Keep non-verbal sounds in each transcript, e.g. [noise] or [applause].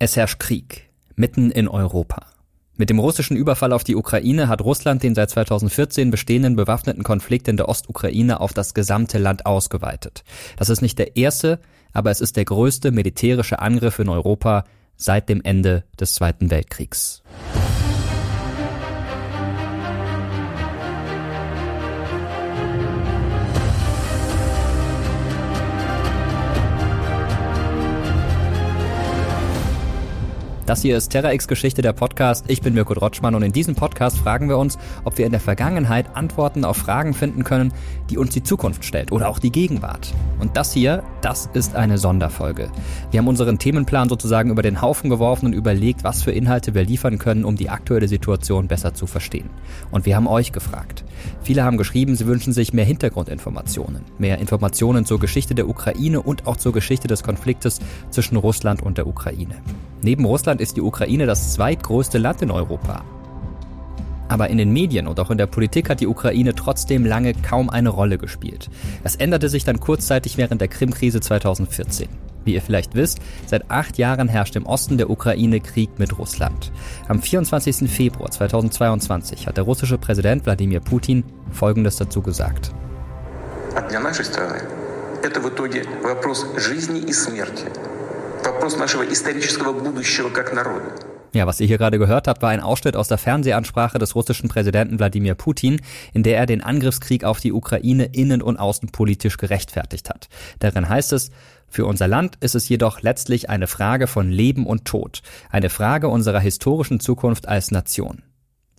Es herrscht Krieg, mitten in Europa. Mit dem russischen Überfall auf die Ukraine hat Russland den seit 2014 bestehenden bewaffneten Konflikt in der Ostukraine auf das gesamte Land ausgeweitet. Das ist nicht der erste, aber es ist der größte militärische Angriff in Europa seit dem Ende des Zweiten Weltkriegs. Das hier ist TerraX Geschichte der Podcast. Ich bin Mirko Drotschmann und in diesem Podcast fragen wir uns, ob wir in der Vergangenheit Antworten auf Fragen finden können, die uns die Zukunft stellt oder auch die Gegenwart. Und das hier, das ist eine Sonderfolge. Wir haben unseren Themenplan sozusagen über den Haufen geworfen und überlegt, was für Inhalte wir liefern können, um die aktuelle Situation besser zu verstehen. Und wir haben euch gefragt. Viele haben geschrieben, sie wünschen sich mehr Hintergrundinformationen, mehr Informationen zur Geschichte der Ukraine und auch zur Geschichte des Konfliktes zwischen Russland und der Ukraine. Neben Russland ist die Ukraine das zweitgrößte Land in Europa. Aber in den Medien und auch in der Politik hat die Ukraine trotzdem lange kaum eine Rolle gespielt. Das änderte sich dann kurzzeitig während der Krim-Krise 2014. Wie ihr vielleicht wisst, seit acht Jahren herrscht im Osten der Ukraine Krieg mit Russland. Am 24. Februar 2022 hat der russische Präsident Wladimir Putin Folgendes dazu gesagt. Для нашей страны это в итоге вопрос жизни и смерти вопрос нашего исторического будущего как народа. Ja, was ihr hier gerade gehört habt, war ein Ausschnitt aus der Fernsehansprache des russischen Präsidenten Wladimir Putin, in der er den Angriffskrieg auf die Ukraine innen- und außenpolitisch gerechtfertigt hat. Darin heißt es, für unser Land ist es jedoch letztlich eine Frage von Leben und Tod, eine Frage unserer historischen Zukunft als Nation.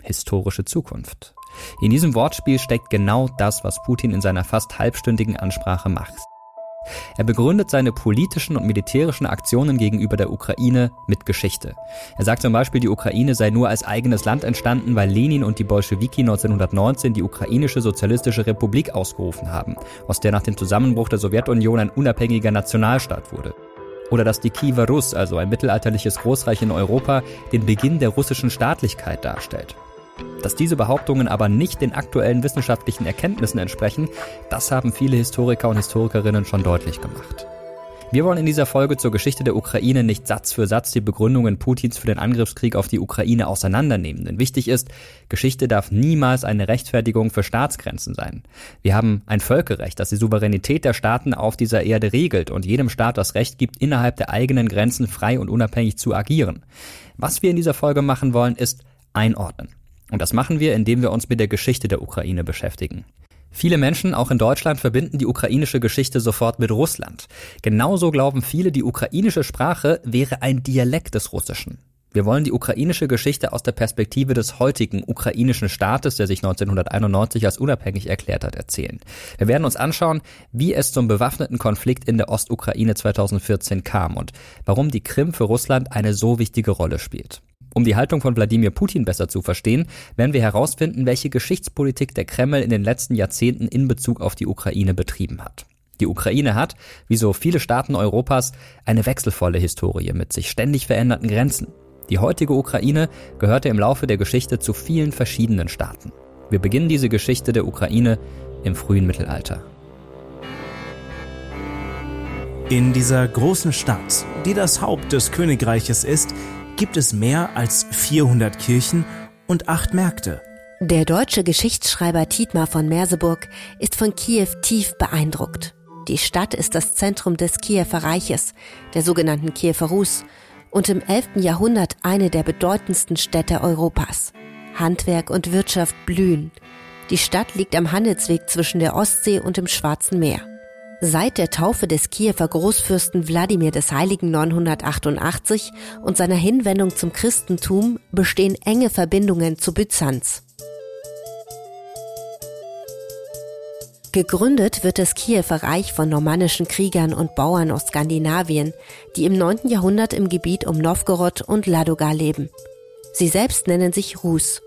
Historische Zukunft. In diesem Wortspiel steckt genau das, was Putin in seiner fast halbstündigen Ansprache macht. Er begründet seine politischen und militärischen Aktionen gegenüber der Ukraine mit Geschichte. Er sagt zum Beispiel, die Ukraine sei nur als eigenes Land entstanden, weil Lenin und die Bolschewiki 1919 die ukrainische sozialistische Republik ausgerufen haben, aus der nach dem Zusammenbruch der Sowjetunion ein unabhängiger Nationalstaat wurde. Oder dass die Kiewer Rus, also ein mittelalterliches Großreich in Europa, den Beginn der russischen Staatlichkeit darstellt. Dass diese Behauptungen aber nicht den aktuellen wissenschaftlichen Erkenntnissen entsprechen, das haben viele Historiker und Historikerinnen schon deutlich gemacht. Wir wollen in dieser Folge zur Geschichte der Ukraine nicht Satz für Satz die Begründungen Putins für den Angriffskrieg auf die Ukraine auseinandernehmen. Denn wichtig ist, Geschichte darf niemals eine Rechtfertigung für Staatsgrenzen sein. Wir haben ein Völkerrecht, das die Souveränität der Staaten auf dieser Erde regelt und jedem Staat das Recht gibt, innerhalb der eigenen Grenzen frei und unabhängig zu agieren. Was wir in dieser Folge machen wollen, ist einordnen. Und das machen wir, indem wir uns mit der Geschichte der Ukraine beschäftigen. Viele Menschen, auch in Deutschland, verbinden die ukrainische Geschichte sofort mit Russland. Genauso glauben viele, die ukrainische Sprache wäre ein Dialekt des Russischen. Wir wollen die ukrainische Geschichte aus der Perspektive des heutigen ukrainischen Staates, der sich 1991 als unabhängig erklärt hat, erzählen. Wir werden uns anschauen, wie es zum bewaffneten Konflikt in der Ostukraine 2014 kam und warum die Krim für Russland eine so wichtige Rolle spielt. Um die Haltung von Wladimir Putin besser zu verstehen, werden wir herausfinden, welche Geschichtspolitik der Kreml in den letzten Jahrzehnten in Bezug auf die Ukraine betrieben hat. Die Ukraine hat, wie so viele Staaten Europas, eine wechselvolle Historie mit sich ständig veränderten Grenzen. Die heutige Ukraine gehörte im Laufe der Geschichte zu vielen verschiedenen Staaten. Wir beginnen diese Geschichte der Ukraine im frühen Mittelalter. In dieser großen Stadt, die das Haupt des Königreiches ist, gibt es mehr als 400 Kirchen und acht Märkte. Der deutsche Geschichtsschreiber Tietmar von Merseburg ist von Kiew tief beeindruckt. Die Stadt ist das Zentrum des Kiewer Reiches, der sogenannten Kiewer Rus, und im 11. Jahrhundert eine der bedeutendsten Städte Europas. Handwerk und Wirtschaft blühen. Die Stadt liegt am Handelsweg zwischen der Ostsee und dem Schwarzen Meer. Seit der Taufe des Kiewer Großfürsten Wladimir des Heiligen 988 und seiner Hinwendung zum Christentum bestehen enge Verbindungen zu Byzanz. Gegründet wird das Kiewer Reich von normannischen Kriegern und Bauern aus Skandinavien, die im 9. Jahrhundert im Gebiet um Novgorod und Ladoga leben. Sie selbst nennen sich Rus.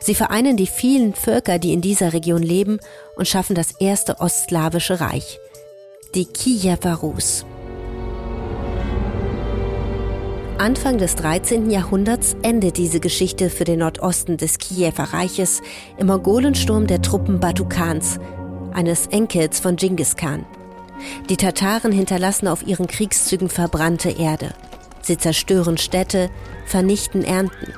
Sie vereinen die vielen Völker, die in dieser Region leben und schaffen das erste ostslawische Reich, die Kiewer Rus. Anfang des 13. Jahrhunderts endet diese Geschichte für den Nordosten des Kiewer Reiches im Mogolensturm der Truppen Batukans, eines Enkels von Genghis Khan. Die Tataren hinterlassen auf ihren Kriegszügen verbrannte Erde. Sie zerstören Städte, vernichten Ernten.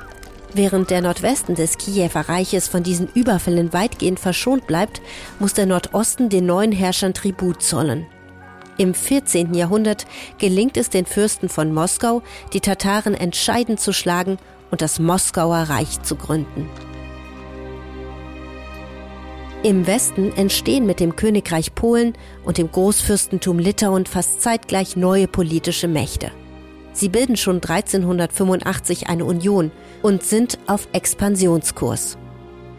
Während der Nordwesten des Kiewer Reiches von diesen Überfällen weitgehend verschont bleibt, muss der Nordosten den neuen Herrschern Tribut zollen. Im 14. Jahrhundert gelingt es den Fürsten von Moskau, die Tataren entscheidend zu schlagen und das Moskauer Reich zu gründen. Im Westen entstehen mit dem Königreich Polen und dem Großfürstentum Litauen fast zeitgleich neue politische Mächte. Sie bilden schon 1385 eine Union und sind auf Expansionskurs.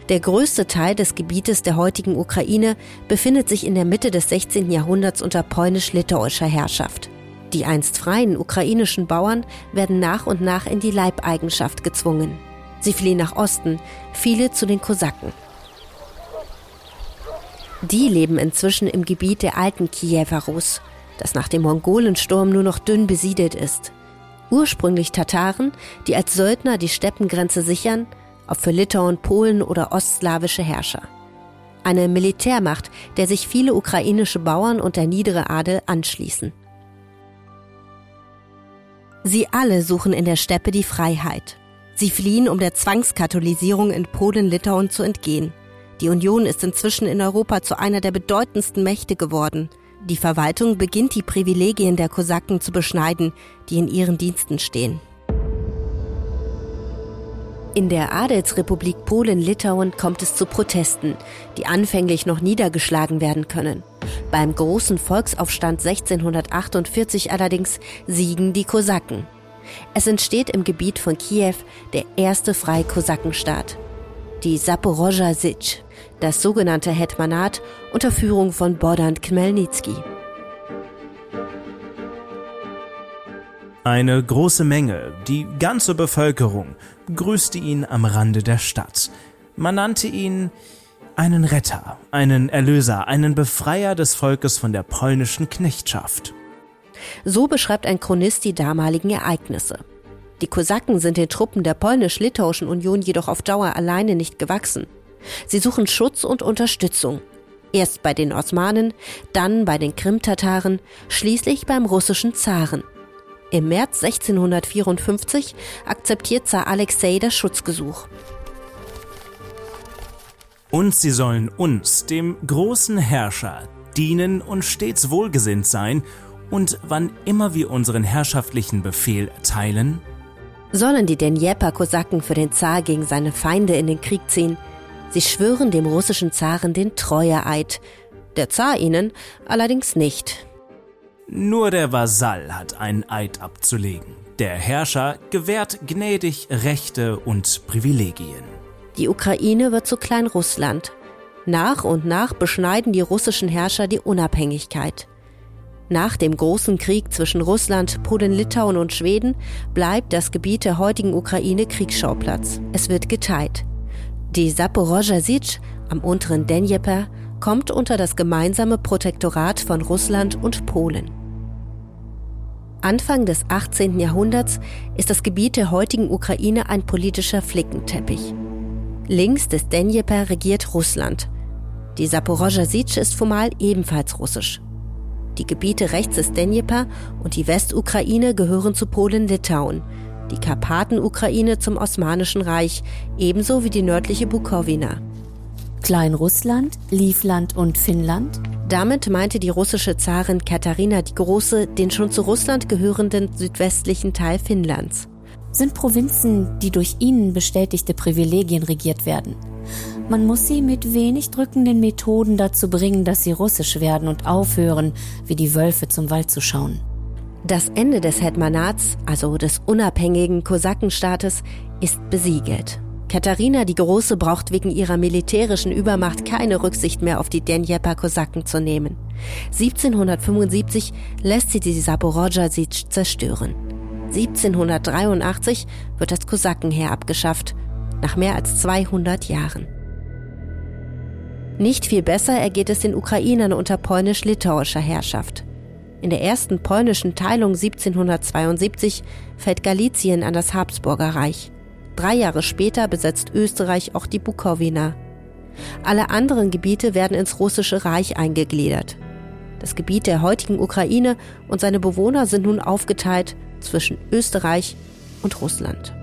Der größte Teil des Gebietes der heutigen Ukraine befindet sich in der Mitte des 16. Jahrhunderts unter polnisch-litauischer Herrschaft. Die einst freien ukrainischen Bauern werden nach und nach in die Leibeigenschaft gezwungen. Sie fliehen nach Osten, viele zu den Kosaken. Die leben inzwischen im Gebiet der alten Kiewer Rus, das nach dem Mongolensturm nur noch dünn besiedelt ist. Ursprünglich Tataren, die als Söldner die Steppengrenze sichern, ob für Litauen, Polen oder ostslawische Herrscher. Eine Militärmacht, der sich viele ukrainische Bauern und der niedere Adel anschließen. Sie alle suchen in der Steppe die Freiheit. Sie fliehen, um der Zwangskatholisierung in Polen-Litauen zu entgehen. Die Union ist inzwischen in Europa zu einer der bedeutendsten Mächte geworden. Die Verwaltung beginnt die Privilegien der Kosaken zu beschneiden, die in ihren Diensten stehen. In der Adelsrepublik Polen-Litauen kommt es zu Protesten, die anfänglich noch niedergeschlagen werden können. Beim großen Volksaufstand 1648 allerdings siegen die Kosaken. Es entsteht im Gebiet von Kiew der erste freie Kosakenstaat, die Saporoja Sich, das sogenannte Hetmanat unter Führung von Bodan Khmelnytsky. Eine große Menge, die ganze Bevölkerung, grüßte ihn am Rande der Stadt. Man nannte ihn einen Retter, einen Erlöser, einen Befreier des Volkes von der polnischen Knechtschaft. So beschreibt ein Chronist die damaligen Ereignisse. Die Kosaken sind den Truppen der polnisch-litauischen Union jedoch auf Dauer alleine nicht gewachsen. Sie suchen Schutz und Unterstützung. Erst bei den Osmanen, dann bei den Krimtataren, schließlich beim russischen Zaren. Im März 1654 akzeptiert Zar Alexei das Schutzgesuch. Und sie sollen uns, dem großen Herrscher, dienen und stets wohlgesinnt sein, und wann immer wir unseren herrschaftlichen Befehl erteilen, sollen die Dnjepr-Kosaken für den Zar gegen seine Feinde in den Krieg ziehen. Sie schwören dem russischen Zaren den Treueeid, der Zar ihnen allerdings nicht. Nur der Vasall hat einen Eid abzulegen. Der Herrscher gewährt gnädig Rechte und Privilegien. Die Ukraine wird zu Kleinrussland. Nach und nach beschneiden die russischen Herrscher die Unabhängigkeit. Nach dem großen Krieg zwischen Russland, Polen, Litauen und Schweden bleibt das Gebiet der heutigen Ukraine Kriegsschauplatz. Es wird geteilt. Die Saporoja am unteren Dnjepr kommt unter das gemeinsame Protektorat von Russland und Polen. Anfang des 18. Jahrhunderts ist das Gebiet der heutigen Ukraine ein politischer Flickenteppich. Links des Dnjepr regiert Russland. Die Saporoja Sich ist formal ebenfalls russisch. Die Gebiete rechts des Dnjepr und die Westukraine gehören zu Polen-Litauen, die Karpaten-Ukraine zum Osmanischen Reich, ebenso wie die nördliche Bukowina. Kleinrussland, Livland und Finnland? Damit meinte die russische Zarin Katharina die Große den schon zu Russland gehörenden südwestlichen Teil Finnlands. Sind Provinzen, die durch ihnen bestätigte Privilegien regiert werden. Man muss sie mit wenig drückenden Methoden dazu bringen, dass sie russisch werden und aufhören, wie die Wölfe zum Wald zu schauen. Das Ende des Hetmanats, also des unabhängigen Kosakenstaates, ist besiegelt. Katharina die Große braucht wegen ihrer militärischen Übermacht keine Rücksicht mehr auf die Dnjepr-Kosaken zu nehmen. 1775 lässt sie die Saporoja Sich zerstören. 1783 wird das Kosakenheer abgeschafft, nach mehr als 200 Jahren. Nicht viel besser ergeht es den Ukrainern unter polnisch-litauischer Herrschaft. In der ersten polnischen Teilung 1772 fällt Galizien an das Habsburger Reich. Drei Jahre später besetzt Österreich auch die Bukowina. Alle anderen Gebiete werden ins Russische Reich eingegliedert. Das Gebiet der heutigen Ukraine und seine Bewohner sind nun aufgeteilt zwischen Österreich und Russland.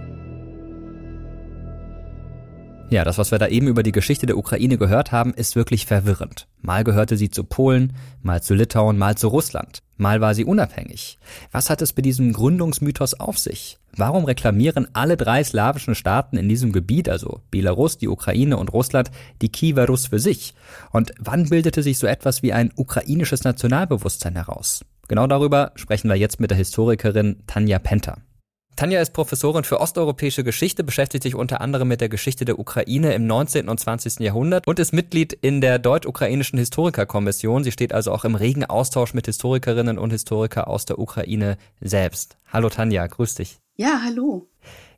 Ja, das, was wir da eben über die Geschichte der Ukraine gehört haben, ist wirklich verwirrend. Mal gehörte sie zu Polen, mal zu Litauen, mal zu Russland. Mal war sie unabhängig. Was hat es mit diesem Gründungsmythos auf sich? Warum reklamieren alle drei slawischen Staaten in diesem Gebiet, also Belarus, die Ukraine und Russland, die Kiewer Rus für sich? Und wann bildete sich so etwas wie ein ukrainisches Nationalbewusstsein heraus? Genau darüber sprechen wir jetzt mit der Historikerin Tanja Penter. Tanja ist Professorin für osteuropäische Geschichte, beschäftigt sich unter anderem mit der Geschichte der Ukraine im 19. und 20. Jahrhundert und ist Mitglied in der Deutsch-Ukrainischen Historikerkommission. Sie steht also auch im regen Austausch mit Historikerinnen und Historiker aus der Ukraine selbst. Hallo Tanja, grüß dich. Ja, hallo.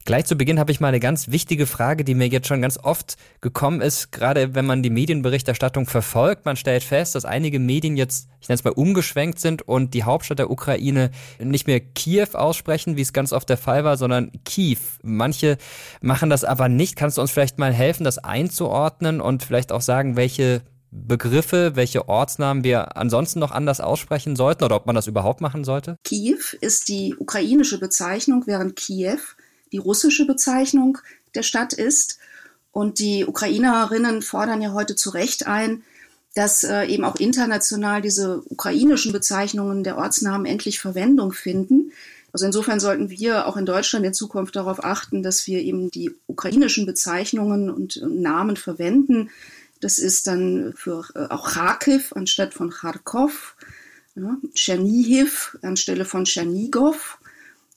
Gleich zu Beginn habe ich mal eine ganz wichtige Frage, die mir jetzt schon ganz oft gekommen ist, gerade wenn man die Medienberichterstattung verfolgt. Man stellt fest, dass einige Medien jetzt, ich nenne es mal, umgeschwenkt sind und die Hauptstadt der Ukraine nicht mehr Kiew aussprechen, wie es ganz oft der Fall war, sondern Kiew. Manche machen das aber nicht. Kannst du uns vielleicht mal helfen, das einzuordnen und vielleicht auch sagen, welche Begriffe, welche Ortsnamen wir ansonsten noch anders aussprechen sollten oder ob man das überhaupt machen sollte? Kiew ist die ukrainische Bezeichnung, während Kiew die russische Bezeichnung der Stadt ist. Und die Ukrainerinnen fordern ja heute zu Recht ein, dass äh, eben auch international diese ukrainischen Bezeichnungen der Ortsnamen endlich Verwendung finden. Also insofern sollten wir auch in Deutschland in Zukunft darauf achten, dass wir eben die ukrainischen Bezeichnungen und Namen verwenden. Das ist dann für äh, auch Kharkiv anstatt von Kharkov, ja, Tschernihiv anstelle von Tschernigow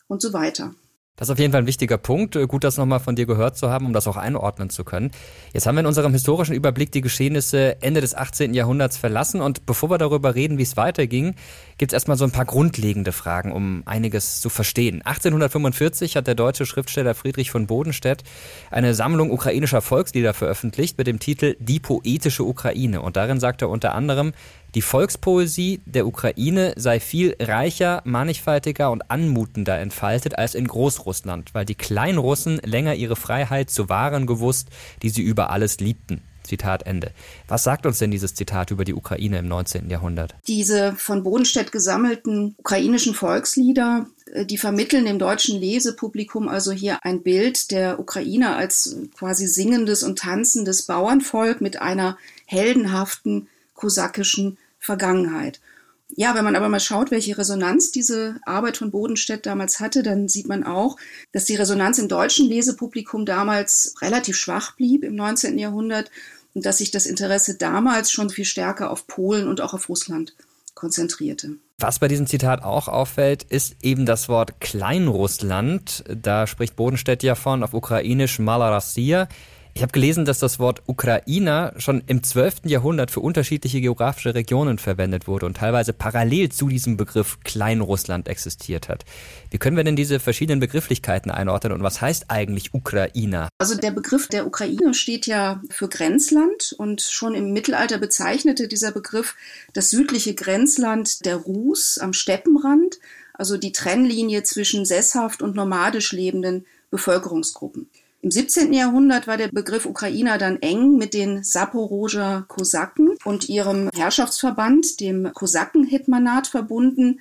und so weiter. Das ist auf jeden Fall ein wichtiger Punkt. Äh, gut, das nochmal von dir gehört zu haben, um das auch einordnen zu können. Jetzt haben wir in unserem historischen Überblick die Geschehnisse Ende des 18. Jahrhunderts verlassen und bevor wir darüber reden, wie es weiterging, gibt es erstmal so ein paar grundlegende Fragen, um einiges zu verstehen. 1845 hat der deutsche Schriftsteller Friedrich von Bodenstedt eine Sammlung ukrainischer Volkslieder veröffentlicht mit dem Titel Die poetische Ukraine und darin sagt er unter anderem, die Volkspoesie der Ukraine sei viel reicher, mannigfaltiger und anmutender entfaltet als in Großrussland, weil die Kleinrussen länger ihre Freiheit zu wahren gewusst, die sie über alles liebten. Zitat Ende. Was sagt uns denn dieses Zitat über die Ukraine im 19. Jahrhundert? Diese von Bodenstedt gesammelten ukrainischen Volkslieder, äh, die vermitteln dem deutschen Lesepublikum also hier ein Bild der Ukraine als quasi singendes und tanzendes Bauernvolk mit einer heldenhaften kosakischen Vergangenheit. Ja, wenn man aber mal schaut, welche Resonanz diese Arbeit von Bodenstedt damals hatte, dann sieht man auch, dass die Resonanz im deutschen Lesepublikum damals relativ schwach blieb im 19. Jahrhundert und dass sich das Interesse damals schon viel stärker auf Polen und auch auf Russland konzentrierte. Was bei diesem Zitat auch auffällt, ist eben das Wort Kleinrussland. Da spricht Bodenstedt ja von auf ukrainisch Malarassia. Ich habe gelesen, dass das Wort Ukrainer schon im 12. Jahrhundert für unterschiedliche geografische Regionen verwendet wurde und teilweise parallel zu diesem Begriff Kleinrussland existiert hat. Wie können wir denn diese verschiedenen Begrifflichkeiten einordnen und was heißt eigentlich Ukrainer? Also der Begriff der Ukraine steht ja für Grenzland und schon im Mittelalter bezeichnete dieser Begriff das südliche Grenzland der Rus am Steppenrand, also die Trennlinie zwischen sesshaft und nomadisch lebenden Bevölkerungsgruppen. Im 17. Jahrhundert war der Begriff Ukrainer dann eng mit den Saporoger Kosaken und ihrem Herrschaftsverband, dem Kosakenhetmanat, verbunden.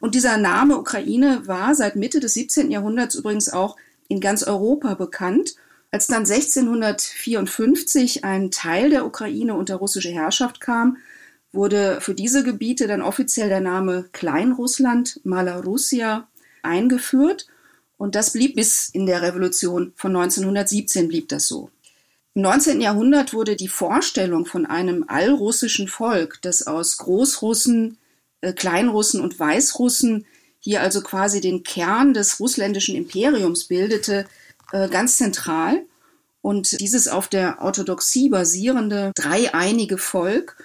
Und dieser Name Ukraine war seit Mitte des 17. Jahrhunderts übrigens auch in ganz Europa bekannt. Als dann 1654 ein Teil der Ukraine unter russische Herrschaft kam, wurde für diese Gebiete dann offiziell der Name Kleinrussland, Malarussia, eingeführt. Und das blieb bis in der Revolution von 1917 blieb das so. Im 19. Jahrhundert wurde die Vorstellung von einem allrussischen Volk, das aus Großrussen, äh, Kleinrussen und Weißrussen hier also quasi den Kern des russländischen Imperiums bildete, äh, ganz zentral. Und dieses auf der Orthodoxie basierende dreieinige Volk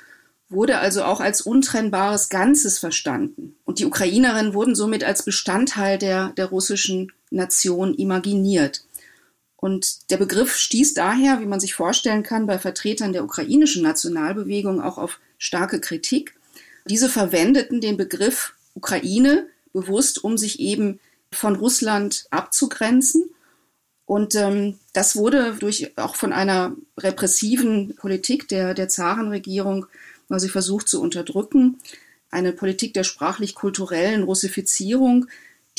wurde also auch als untrennbares Ganzes verstanden. Und die Ukrainerinnen wurden somit als Bestandteil der, der russischen Nation imaginiert. Und der Begriff stieß daher, wie man sich vorstellen kann, bei Vertretern der ukrainischen Nationalbewegung auch auf starke Kritik. Diese verwendeten den Begriff Ukraine bewusst, um sich eben von Russland abzugrenzen. Und ähm, das wurde durch auch von einer repressiven Politik der, der Zarenregierung quasi versucht zu unterdrücken. Eine Politik der sprachlich-kulturellen Russifizierung,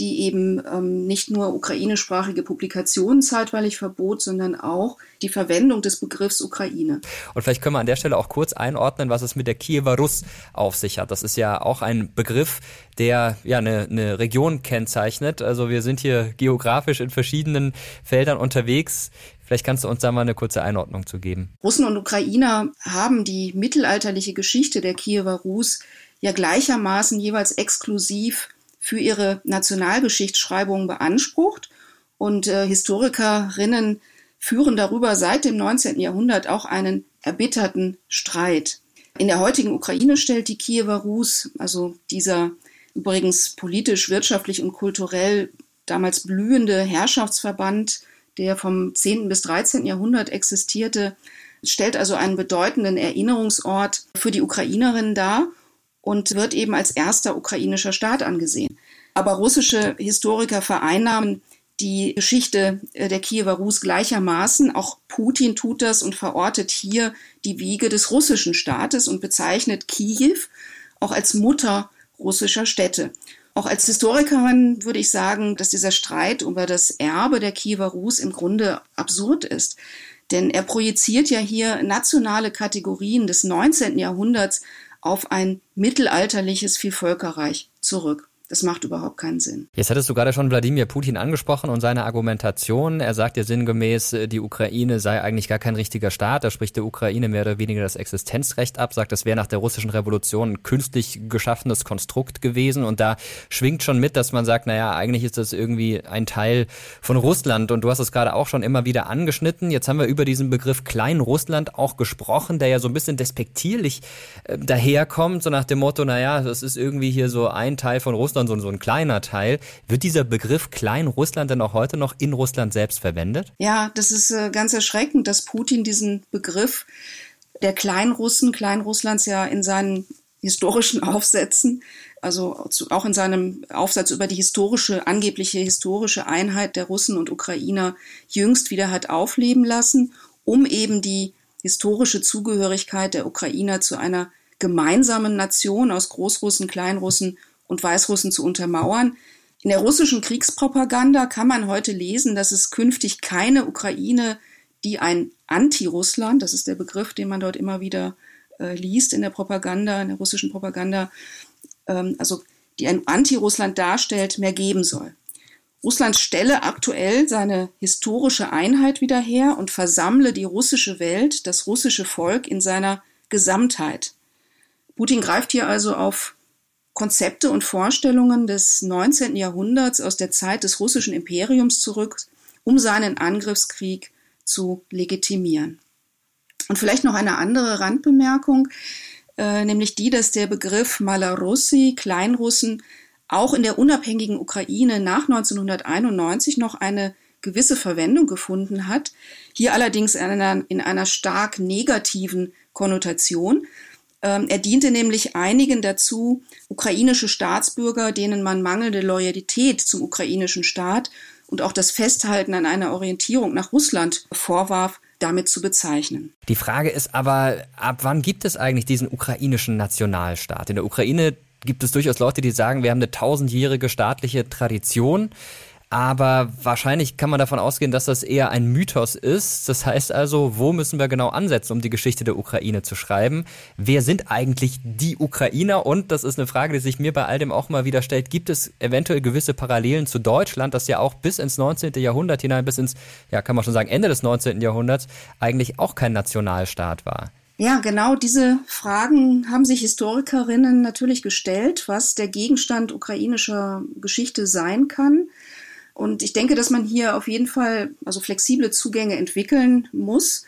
die eben ähm, nicht nur ukrainischsprachige Publikationen zeitweilig verbot, sondern auch die Verwendung des Begriffs Ukraine. Und vielleicht können wir an der Stelle auch kurz einordnen, was es mit der Kiewer Russ auf sich hat. Das ist ja auch ein Begriff, der ja eine, eine Region kennzeichnet. Also wir sind hier geografisch in verschiedenen Feldern unterwegs. Vielleicht kannst du uns da mal eine kurze Einordnung zu geben. Russen und Ukrainer haben die mittelalterliche Geschichte der Kiewer Rus ja gleichermaßen jeweils exklusiv für ihre Nationalgeschichtsschreibungen beansprucht. Und äh, Historikerinnen führen darüber seit dem 19. Jahrhundert auch einen erbitterten Streit. In der heutigen Ukraine stellt die Kiewer Rus, also dieser übrigens politisch, wirtschaftlich und kulturell damals blühende Herrschaftsverband, der vom 10. bis 13. Jahrhundert existierte, stellt also einen bedeutenden Erinnerungsort für die Ukrainerinnen dar und wird eben als erster ukrainischer Staat angesehen. Aber russische Historiker vereinnahmen die Geschichte äh, der Kiewer Rus gleichermaßen. Auch Putin tut das und verortet hier die Wiege des russischen Staates und bezeichnet Kiew auch als Mutter russischer Städte. Auch als Historikerin würde ich sagen, dass dieser Streit über das Erbe der Kiewer Rus im Grunde absurd ist. Denn er projiziert ja hier nationale Kategorien des 19. Jahrhunderts auf ein mittelalterliches Vielvölkerreich zurück. Das macht überhaupt keinen Sinn. Jetzt hattest du gerade schon Wladimir Putin angesprochen und seine Argumentation. Er sagt ja sinngemäß, äh, die Ukraine sei eigentlich gar kein richtiger Staat. Da spricht der Ukraine mehr oder weniger das Existenzrecht ab, sagt, das wäre nach der russischen Revolution ein künstlich geschaffenes Konstrukt gewesen. Und da schwingt schon mit, dass man sagt, naja, eigentlich ist das irgendwie ein Teil von Russland. Und du hast es gerade auch schon immer wieder angeschnitten. Jetzt haben wir über diesen Begriff Kleinrussland auch gesprochen, der ja so ein bisschen despektierlich äh, daherkommt, so nach dem Motto, naja, das ist irgendwie hier so ein Teil von Russland Russland so, so ein kleiner Teil. Wird dieser Begriff Klein-Russland denn auch heute noch in Russland selbst verwendet? Ja, das ist äh, ganz erschreckend, dass Putin diesen Begriff der Kleinrussen, Kleinrusslands ja in seinen historischen [laughs] Aufsätzen, also auch in seinem Aufsatz über die historische, angebliche historische Einheit der Russen und Ukrainer jüngst wieder hat aufleben lassen, um eben die historische Zugehörigkeit der Ukrainer zu einer gemeinsamen Nation aus Großrussen, Kleinrussen und Weißrussen zu untermauern. In der russischen Kriegspropaganda kann man heute lesen, dass es künftig keine Ukraine, die ein Anti-Russland, das ist der Begriff, den man dort immer wieder äh, liest in der Propaganda, in der russischen Propaganda, ähm, also die ein Anti-Russland darstellt, mehr geben soll. Russland stelle aktuell seine historische Einheit wieder her und versammle die russische Welt, das russische Volk in seiner Gesamtheit. Putin greift hier also auf Konzepte und Vorstellungen des 19. Jahrhunderts aus der Zeit des russischen Imperiums zurück, um seinen Angriffskrieg zu legitimieren. Und vielleicht noch eine andere Randbemerkung, äh, nämlich die, dass der Begriff Malarussi, Kleinrussen, auch in der unabhängigen Ukraine nach 1991 noch eine gewisse Verwendung gefunden hat, hier allerdings in einer, in einer stark negativen Konnotation. Ähm, er diente nämlich einigen dazu, ukrainische Staatsbürger, denen man mangelnde Loyalität zum ukrainischen Staat und auch das Festhalten an einer Orientierung nach Russland vorwarf, damit zu bezeichnen. Die Frage ist aber, ab wann gibt es eigentlich diesen ukrainischen Nationalstaat? In der Ukraine gibt es durchaus Leute, die sagen, wir haben eine tausendjährige staatliche Tradition. Aber wahrscheinlich kann man davon ausgehen, dass das eher ein Mythos ist. Das heißt also, wo müssen wir genau ansetzen, um die Geschichte der Ukraine zu schreiben? Wer sind eigentlich die Ukrainer? Und das ist eine Frage, die sich mir bei all dem auch mal wieder stellt. Gibt es eventuell gewisse Parallelen zu Deutschland, das ja auch bis ins 19. Jahrhundert hinein, bis ins, ja, kann man schon sagen, Ende des 19. Jahrhunderts eigentlich auch kein Nationalstaat war? Ja, genau diese Fragen haben sich Historikerinnen natürlich gestellt, was der Gegenstand ukrainischer Geschichte sein kann. Und ich denke, dass man hier auf jeden Fall also flexible Zugänge entwickeln muss,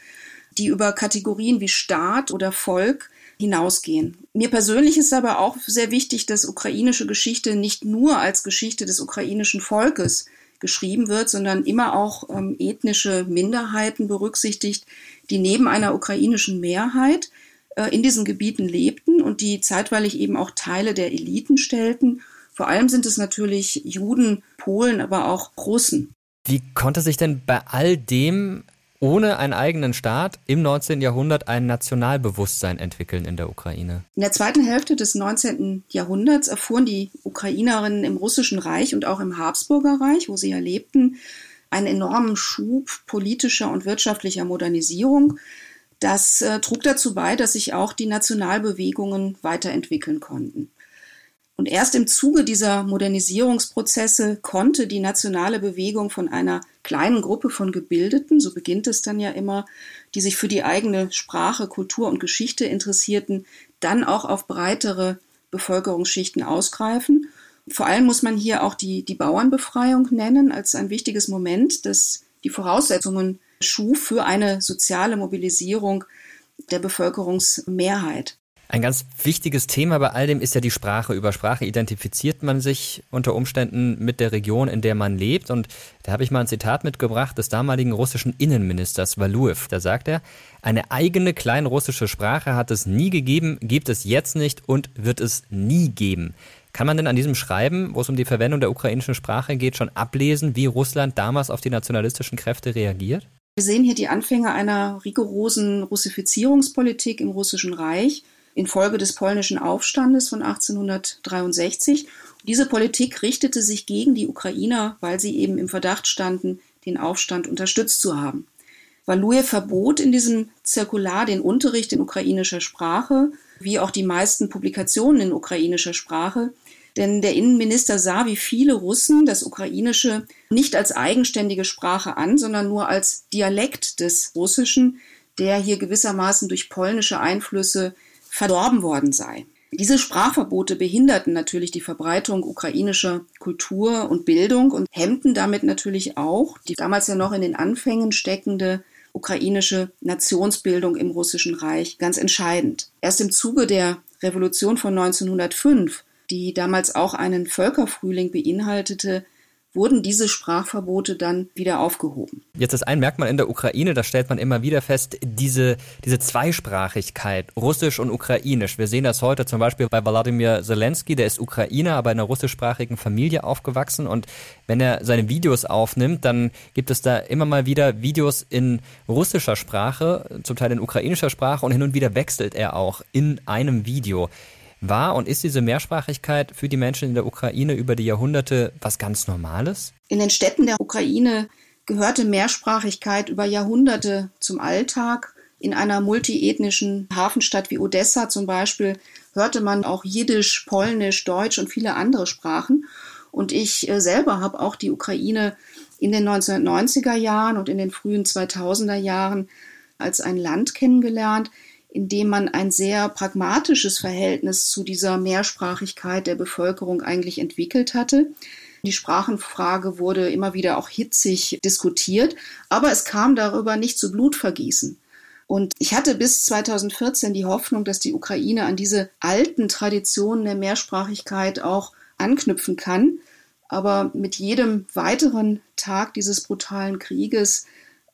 die über Kategorien wie Staat oder Volk hinausgehen. Mir persönlich ist aber auch sehr wichtig, dass ukrainische Geschichte nicht nur als Geschichte des ukrainischen Volkes geschrieben wird, sondern immer auch ähm, ethnische Minderheiten berücksichtigt, die neben einer ukrainischen Mehrheit äh, in diesen Gebieten lebten und die zeitweilig eben auch Teile der Eliten stellten vor allem sind es natürlich Juden, Polen, aber auch Russen. Wie konnte sich denn bei all dem ohne einen eigenen Staat im 19. Jahrhundert ein Nationalbewusstsein entwickeln in der Ukraine? In der zweiten Hälfte des 19. Jahrhunderts erfuhren die Ukrainerinnen im Russischen Reich und auch im Habsburger Reich, wo sie ja lebten, einen enormen Schub politischer und wirtschaftlicher Modernisierung. Das äh, trug dazu bei, dass sich auch die Nationalbewegungen weiterentwickeln konnten. Und erst im Zuge dieser Modernisierungsprozesse konnte die nationale Bewegung von einer kleinen Gruppe von Gebildeten, so beginnt es dann ja immer, die sich für die eigene Sprache, Kultur und Geschichte interessierten, dann auch auf breitere Bevölkerungsschichten ausgreifen. Vor allem muss man hier auch die, die Bauernbefreiung nennen als ein wichtiges Moment, das die Voraussetzungen schuf für eine soziale Mobilisierung der Bevölkerungsmehrheit. Ein ganz wichtiges Thema bei all dem ist ja die Sprache. Über Sprache identifiziert man sich unter Umständen mit der Region, in der man lebt. Und da habe ich mal ein Zitat mitgebracht des damaligen russischen Innenministers Valuev. Da sagt er, eine eigene kleinrussische Sprache hat es nie gegeben, gibt es jetzt nicht und wird es nie geben. Kann man denn an diesem Schreiben, wo es um die Verwendung der ukrainischen Sprache geht, schon ablesen, wie Russland damals auf die nationalistischen Kräfte reagiert? Wir sehen hier die Anfänge einer rigorosen Russifizierungspolitik im Russischen Reich infolge des polnischen Aufstandes von 1863. Diese Politik richtete sich gegen die Ukrainer, weil sie eben im Verdacht standen, den Aufstand unterstützt zu haben. Valuje verbot in diesem Zirkular den Unterricht in ukrainischer Sprache, wie auch die meisten Publikationen in ukrainischer Sprache, denn der Innenminister sah wie viele Russen das Ukrainische nicht als eigenständige Sprache an, sondern nur als Dialekt des Russischen, der hier gewissermaßen durch polnische Einflüsse verdorben worden sei. Diese Sprachverbote behinderten natürlich die Verbreitung ukrainischer Kultur und Bildung und hemmten damit natürlich auch die damals ja noch in den Anfängen steckende ukrainische Nationsbildung im Russischen Reich ganz entscheidend. Erst im Zuge der Revolution von 1905, die damals auch einen Völkerfrühling beinhaltete, wurden diese Sprachverbote dann wieder aufgehoben. Jetzt ist ein Merkmal in der Ukraine, da stellt man immer wieder fest, diese, diese Zweisprachigkeit, Russisch und Ukrainisch. Wir sehen das heute zum Beispiel bei Wladimir Zelensky, der ist Ukrainer, aber in einer russischsprachigen Familie aufgewachsen und wenn er seine Videos aufnimmt, dann gibt es da immer mal wieder Videos in russischer Sprache, zum Teil in ukrainischer Sprache und hin und wieder wechselt er auch in einem Video. War und ist diese Mehrsprachigkeit für die Menschen in der Ukraine über die Jahrhunderte was ganz Normales? In den Städten der Ukraine gehörte Mehrsprachigkeit über Jahrhunderte zum Alltag. In einer multiethnischen Hafenstadt wie Odessa zum Beispiel hörte man auch Jiddisch, Polnisch, Deutsch und viele andere Sprachen. Und ich äh, selber habe auch die Ukraine in den 1990er Jahren und in den frühen 2000er Jahren als ein Land kennengelernt, in dem man ein sehr pragmatisches Verhältnis zu dieser Mehrsprachigkeit der Bevölkerung eigentlich entwickelt hatte. Die Sprachenfrage wurde immer wieder auch hitzig diskutiert, aber es kam darüber nicht zu Blutvergießen. Und ich hatte bis 2014 die Hoffnung, dass die Ukraine an diese alten Traditionen der Mehrsprachigkeit auch anknüpfen kann. Aber mit jedem weiteren Tag dieses brutalen Krieges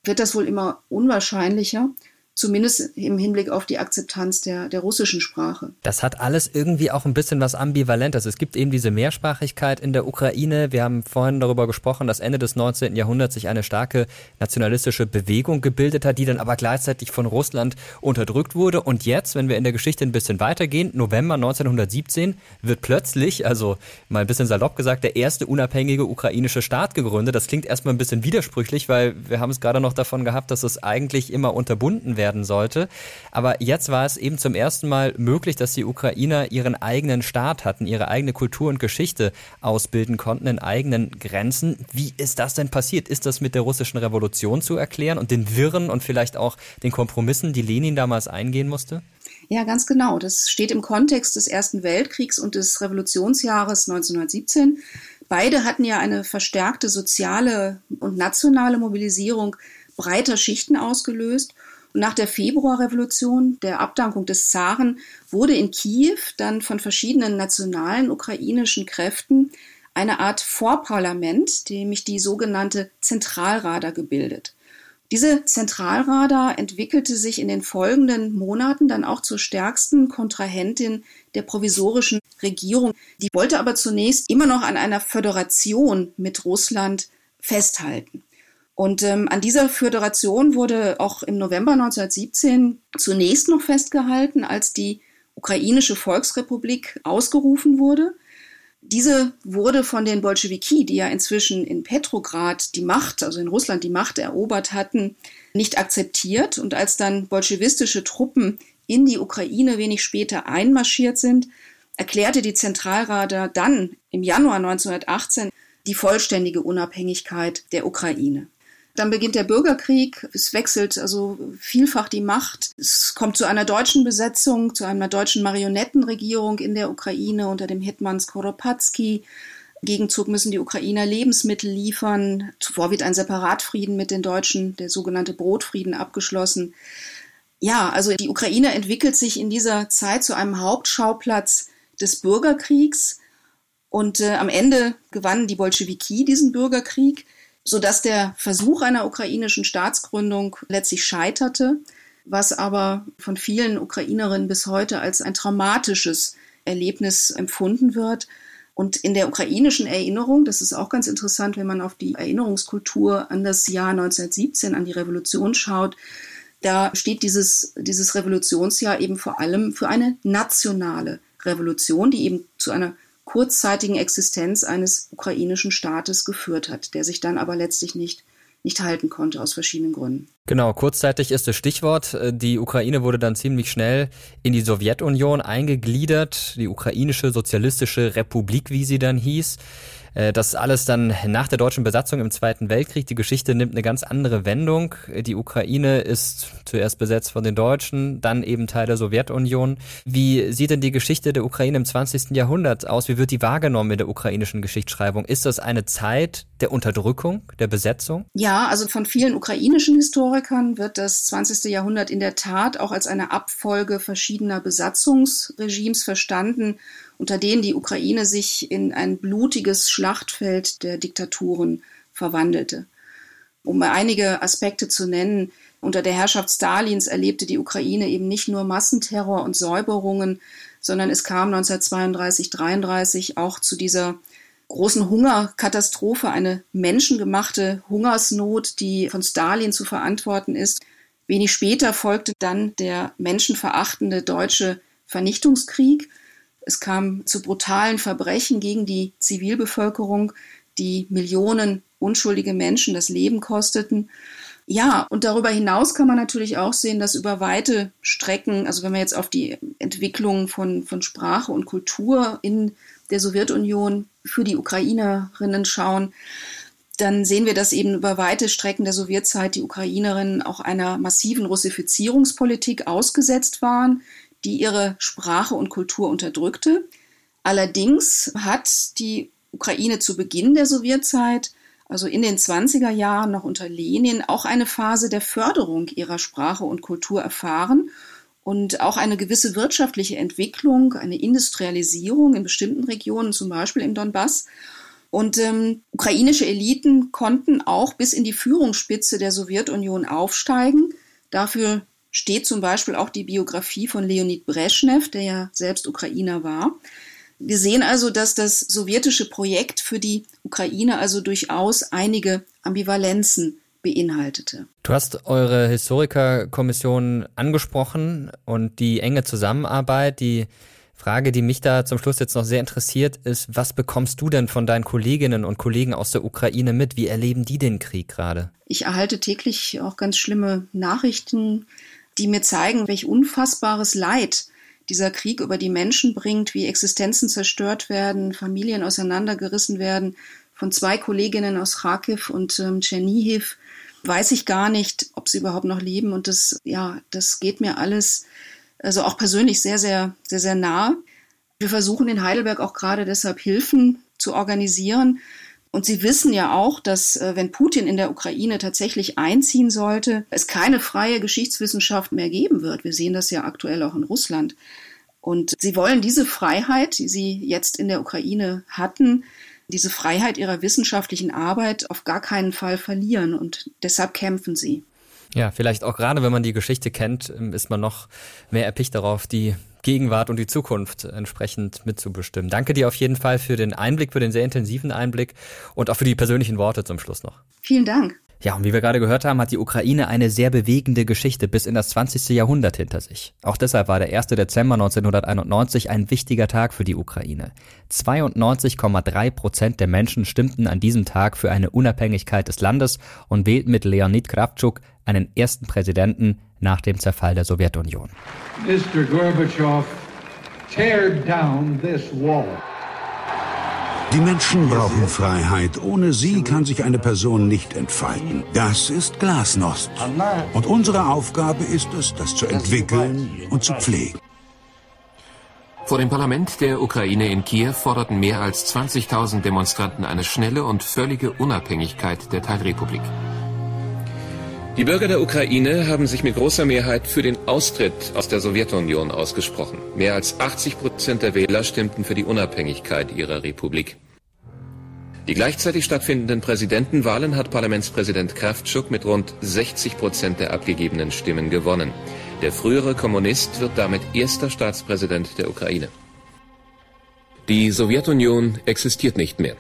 wird das wohl immer unwahrscheinlicher zumindest im Hinblick auf die Akzeptanz der, der russischen Sprache. Das hat alles irgendwie auch ein bisschen was Ambivalentes. Es gibt eben diese Mehrsprachigkeit in der Ukraine. Wir haben vorhin darüber gesprochen, dass Ende des 19. Jahrhunderts sich eine starke nationalistische Bewegung gebildet hat, die dann aber gleichzeitig von Russland unterdrückt wurde. Und jetzt, wenn wir in der Geschichte ein bisschen weitergehen, November 1917 wird plötzlich, also mal ein bisschen salopp gesagt, der erste unabhängige ukrainische Staat gegründet. Das klingt erstmal ein bisschen widersprüchlich, weil wir haben es gerade noch davon gehabt, dass es eigentlich immer unterbunden wäre werden sollte. Aber jetzt war es eben zum ersten Mal möglich, dass die Ukrainer ihren eigenen Staat hatten, ihre eigene Kultur und Geschichte ausbilden konnten in eigenen Grenzen. Wie ist das denn passiert? Ist das mit der russischen Revolution zu erklären und den Wirren und vielleicht auch den Kompromissen, die Lenin damals eingehen musste? Ja, ganz genau. Das steht im Kontext des Ersten Weltkriegs und des Revolutionsjahres 1917. Beide hatten ja eine verstärkte soziale und nationale Mobilisierung breiter Schichten ausgelöst. Und nach der Februarrevolution, der Abdankung des Zaren, wurde in Kiew dann von verschiedenen nationalen ukrainischen Kräften eine Art Vorparlament, nämlich die sogenannte Zentralrada, gebildet. Diese Zentralrada entwickelte sich in den folgenden Monaten dann auch zur stärksten Kontrahentin der provisorischen Regierung. Die wollte aber zunächst immer noch an einer Föderation mit Russland festhalten. Und ähm, an dieser Föderation wurde auch im November 1917 zunächst noch festgehalten, als die ukrainische Volksrepublik ausgerufen wurde. Diese wurde von den Bolschewiki, die ja inzwischen in Petrograd die Macht, also in Russland die Macht erobert hatten, nicht akzeptiert. Und als dann bolschewistische Truppen in die Ukraine wenig später einmarschiert sind, erklärte die Zentralrada dann im Januar 1918 die vollständige Unabhängigkeit der Ukraine. Dann beginnt der Bürgerkrieg. Es wechselt also vielfach die Macht. Es kommt zu einer deutschen Besetzung, zu einer deutschen Marionettenregierung in der Ukraine unter dem Hetman Skoropadsky. Gegenzug müssen die Ukrainer Lebensmittel liefern. Zuvor wird ein Separatfrieden mit den Deutschen, der sogenannte Brotfrieden, abgeschlossen. Ja, also die Ukraine entwickelt sich in dieser Zeit zu einem Hauptschauplatz des Bürgerkriegs. Und äh, am Ende gewannen die Bolschewiki diesen Bürgerkrieg sodass der Versuch einer ukrainischen Staatsgründung letztlich scheiterte, was aber von vielen Ukrainerinnen bis heute als ein traumatisches Erlebnis empfunden wird. Und in der ukrainischen Erinnerung, das ist auch ganz interessant, wenn man auf die Erinnerungskultur an das Jahr 1917, an die Revolution schaut, da steht dieses, dieses Revolutionsjahr eben vor allem für eine nationale Revolution, die eben zu einer kurzzeitigen Existenz eines ukrainischen Staates geführt hat, der sich dann aber letztlich nicht nicht halten konnte aus verschiedenen Gründen. Genau, kurzzeitig ist das Stichwort. Die Ukraine wurde dann ziemlich schnell in die Sowjetunion eingegliedert, die ukrainische sozialistische Republik, wie sie dann hieß. Äh, das alles dann nach der deutschen Besatzung im Zweiten Weltkrieg. Die Geschichte nimmt eine ganz andere Wendung. Die Ukraine ist zuerst besetzt von den Deutschen, dann eben Teil der Sowjetunion. Wie sieht denn die Geschichte der Ukraine im 20. Jahrhundert aus? Wie wird die wahrgenommen in der ukrainischen Geschichtsschreibung? Ist das eine Zeit der Unterdrückung, der Besetzung? Ja, also von vielen ukrainischen Historikern wird das 20. Jahrhundert in der Tat auch als eine Abfolge verschiedener Besatzungsregimes verstanden unter denen die Ukraine sich in ein blutiges Schlachtfeld der Diktaturen verwandelte. Um einige Aspekte zu nennen, unter der Herrschaft Stalins erlebte die Ukraine eben nicht nur Massenterror und Säuberungen, sondern es kam 1932, 33 auch zu dieser großen Hungerkatastrophe, eine menschengemachte Hungersnot, die von Stalin zu verantworten ist. Wenig später folgte dann der menschenverachtende deutsche Vernichtungskrieg. Es kam zu brutalen Verbrechen gegen die Zivilbevölkerung, die Millionen unschuldige Menschen das Leben kosteten. Ja, und darüber hinaus kann man natürlich auch sehen, dass über weite Strecken, also wenn wir jetzt auf die Entwicklung von, von Sprache und Kultur in der Sowjetunion für die Ukrainerinnen schauen, dann sehen wir, dass eben über weite Strecken der Sowjetzeit die Ukrainerinnen auch einer massiven Russifizierungspolitik ausgesetzt waren, die ihre Sprache und Kultur unterdrückte. Allerdings hat die Ukraine zu Beginn der Sowjetzeit, also in den 20er Jahren noch unter Lenin, auch eine Phase der Förderung ihrer Sprache und Kultur erfahren und auch eine gewisse wirtschaftliche Entwicklung, eine Industrialisierung in bestimmten Regionen, zum Beispiel im Donbass. Und ähm, ukrainische Eliten konnten auch bis in die Führungsspitze der Sowjetunion aufsteigen. Dafür steht zum Beispiel auch die Biografie von Leonid Brezhnev, der ja selbst Ukrainer war. Wir sehen also, dass das sowjetische Projekt für die Ukraine also durchaus einige Ambivalenzen beinhaltete. Du hast eure Historikerkommission angesprochen und die enge Zusammenarbeit, die Frage, die mich da zum Schluss jetzt noch sehr interessiert, ist, was bekommst du denn von deinen Kolleginnen und Kollegen aus der Ukraine mit? Wie erleben die den Krieg gerade? Ich erhalte täglich auch ganz schlimme Nachrichten die mir zeigen, welch unfassbares Leid dieser Krieg über die Menschen bringt, wie Existenzen zerstört werden, Familien auseinandergerissen werden. Von zwei Kolleginnen aus Kharkiv und ähm, Tschernihiv weiß ich gar nicht, ob sie überhaupt noch leben. Und das, ja, das geht mir alles, also auch persönlich sehr, sehr, sehr, sehr nah. Wir versuchen in Heidelberg auch gerade deshalb Hilfen zu organisieren, und Sie wissen ja auch, dass äh, wenn Putin in der Ukraine tatsächlich einziehen sollte, es keine freie Geschichtswissenschaft mehr geben wird. Wir sehen das ja aktuell auch in Russland. Und Sie wollen diese Freiheit, die Sie jetzt in der Ukraine hatten, diese Freiheit ihrer wissenschaftlichen Arbeit auf gar keinen Fall verlieren. Und deshalb kämpfen Sie. Ja, vielleicht auch gerade, wenn man die Geschichte kennt, ähm, ist man noch mehr erpicht darauf, die Gegenwart und die Zukunft entsprechend mitzubestimmen. Danke dir auf jeden Fall für den Einblick, für den sehr intensiven Einblick und auch für die persönlichen Worte zum Schluss noch. Vielen Dank. Ja, und wie wir gerade gehört haben, hat die Ukraine eine sehr bewegende Geschichte bis in das 20. Jahrhundert hinter sich. Auch deshalb war der 1. Dezember 1991 ein wichtiger Tag für die Ukraine. 92,3 Prozent der Menschen stimmten an diesem Tag für eine Unabhängigkeit des Landes und wählten mit Leonid Kravchuk einen ersten Präsidenten nach dem Zerfall der Sowjetunion. Mr. Gorbachev, tear down this wall. Die Menschen brauchen Freiheit. Ohne sie kann sich eine Person nicht entfalten. Das ist Glasnost. Und unsere Aufgabe ist es, das zu entwickeln und zu pflegen. Vor dem Parlament der Ukraine in Kiew forderten mehr als 20.000 Demonstranten eine schnelle und völlige Unabhängigkeit der Teilrepublik. Die Bürger der Ukraine haben sich mit großer Mehrheit für den Austritt aus der Sowjetunion ausgesprochen. Mehr als 80 Prozent der Wähler stimmten für die Unabhängigkeit ihrer Republik. Die gleichzeitig stattfindenden Präsidentenwahlen hat Parlamentspräsident Kraftschuk mit rund 60 Prozent der abgegebenen Stimmen gewonnen. Der frühere Kommunist wird damit erster Staatspräsident der Ukraine. Die Sowjetunion existiert nicht mehr.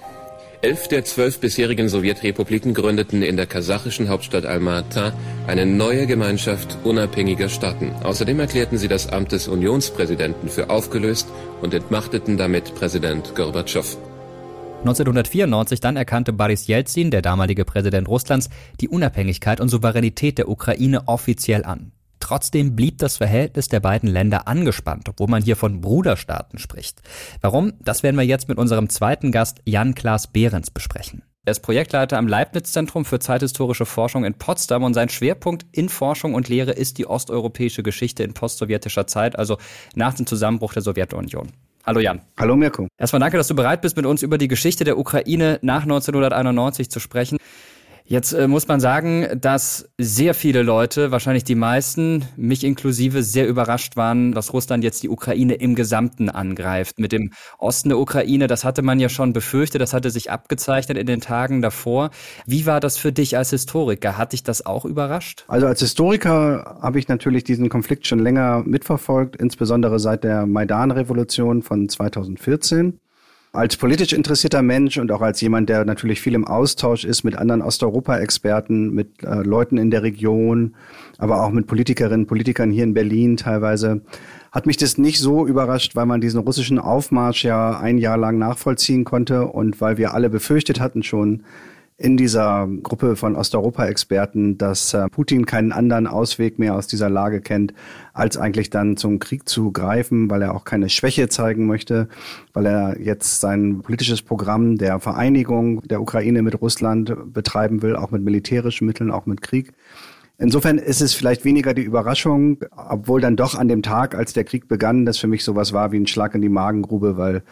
Elf der zwölf bisherigen Sowjetrepubliken gründeten in der kasachischen Hauptstadt Almaty eine neue Gemeinschaft unabhängiger Staaten. Außerdem erklärten sie das Amt des Unionspräsidenten für aufgelöst und entmachteten damit Präsident Gorbatschow. 1994 dann erkannte Boris Jelzin, der damalige Präsident Russlands, die Unabhängigkeit und Souveränität der Ukraine offiziell an. Trotzdem blieb das Verhältnis der beiden Länder angespannt, obwohl man hier von Bruderstaaten spricht. Warum? Das werden wir jetzt mit unserem zweiten Gast Jan-Klaas Behrens besprechen. Er ist Projektleiter am Leibniz-Zentrum für zeithistorische Forschung in Potsdam und sein Schwerpunkt in Forschung und Lehre ist die osteuropäische Geschichte in postsowjetischer Zeit, also nach dem Zusammenbruch der Sowjetunion. Hallo Jan. Hallo Mirko. Erstmal danke, dass du bereit bist, mit uns über die Geschichte der Ukraine nach 1991 zu sprechen. Jetzt äh, muss man sagen, dass sehr viele Leute, wahrscheinlich die meisten, mich inklusive, sehr überrascht waren, dass Russland jetzt die Ukraine im Gesamten angreift. Mit dem Osten der Ukraine, das hatte man ja schon befürchtet, das hatte sich abgezeichnet in den Tagen davor. Wie war das für dich als Historiker? Hat dich das auch überrascht? Also als Historiker habe ich natürlich diesen Konflikt schon länger mitverfolgt, insbesondere seit der Maidan-Revolution von 2014 als politisch interessierter Mensch und auch als jemand, der natürlich viel im Austausch ist mit anderen Osteuropa-Experten, mit äh, Leuten in der Region, aber auch mit Politikerinnen, Politikern hier in Berlin teilweise, hat mich das nicht so überrascht, weil man diesen russischen Aufmarsch ja ein Jahr lang nachvollziehen konnte und weil wir alle befürchtet hatten schon, in dieser Gruppe von Osteuropa-Experten, dass äh, Putin keinen anderen Ausweg mehr aus dieser Lage kennt, als eigentlich dann zum Krieg zu greifen, weil er auch keine Schwäche zeigen möchte, weil er jetzt sein politisches Programm der Vereinigung der Ukraine mit Russland betreiben will, auch mit militärischen Mitteln, auch mit Krieg. Insofern ist es vielleicht weniger die Überraschung, obwohl dann doch an dem Tag, als der Krieg begann, das für mich sowas war wie ein Schlag in die Magengrube, weil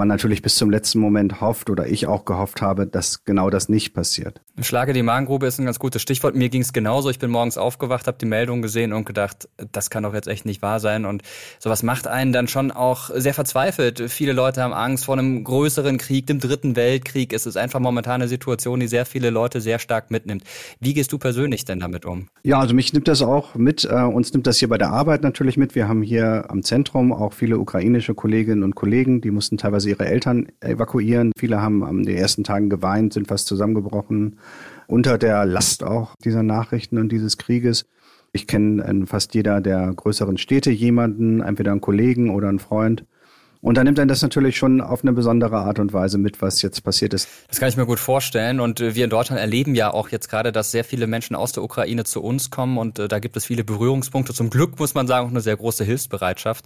man natürlich bis zum letzten Moment hofft oder ich auch gehofft habe, dass genau das nicht passiert. Ein Schlag in die Magengrube ist ein ganz gutes Stichwort. Mir ging es genauso. Ich bin morgens aufgewacht, habe die Meldung gesehen und gedacht, das kann doch jetzt echt nicht wahr sein. Und sowas macht einen dann schon auch sehr verzweifelt. Viele Leute haben Angst vor einem größeren Krieg, dem dritten Weltkrieg. Es ist einfach momentan eine Situation, die sehr viele Leute sehr stark mitnimmt. Wie gehst du persönlich denn damit um? Ja, also mich nimmt das auch mit. Äh, uns nimmt das hier bei der Arbeit natürlich mit. Wir haben hier am Zentrum auch viele ukrainische Kolleginnen und Kollegen, die mussten teilweise ihre Eltern evakuieren. Viele haben an den ersten Tagen geweint, sind fast zusammengebrochen unter der Last auch dieser Nachrichten und dieses Krieges. Ich kenne in fast jeder der größeren Städte jemanden, entweder einen Kollegen oder einen Freund, und dann nimmt er das natürlich schon auf eine besondere Art und Weise mit, was jetzt passiert ist. Das kann ich mir gut vorstellen. Und äh, wir in Deutschland erleben ja auch jetzt gerade, dass sehr viele Menschen aus der Ukraine zu uns kommen. Und äh, da gibt es viele Berührungspunkte. Zum Glück muss man sagen, auch eine sehr große Hilfsbereitschaft.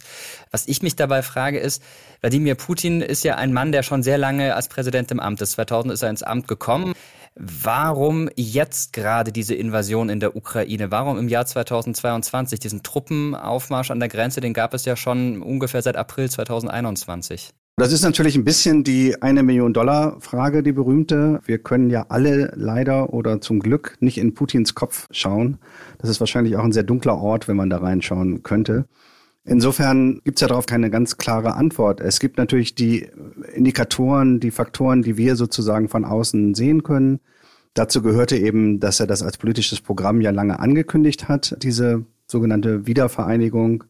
Was ich mich dabei frage ist, Wladimir Putin ist ja ein Mann, der schon sehr lange als Präsident im Amt ist. 2000 ist er ins Amt gekommen. Warum jetzt gerade diese Invasion in der Ukraine? Warum im Jahr 2022? Diesen Truppenaufmarsch an der Grenze, den gab es ja schon ungefähr seit April 2021. Das ist natürlich ein bisschen die eine Million Dollar Frage, die berühmte. Wir können ja alle leider oder zum Glück nicht in Putins Kopf schauen. Das ist wahrscheinlich auch ein sehr dunkler Ort, wenn man da reinschauen könnte. Insofern gibt es ja darauf keine ganz klare Antwort. Es gibt natürlich die Indikatoren, die Faktoren, die wir sozusagen von außen sehen können. Dazu gehörte eben, dass er das als politisches Programm ja lange angekündigt hat, diese sogenannte Wiedervereinigung,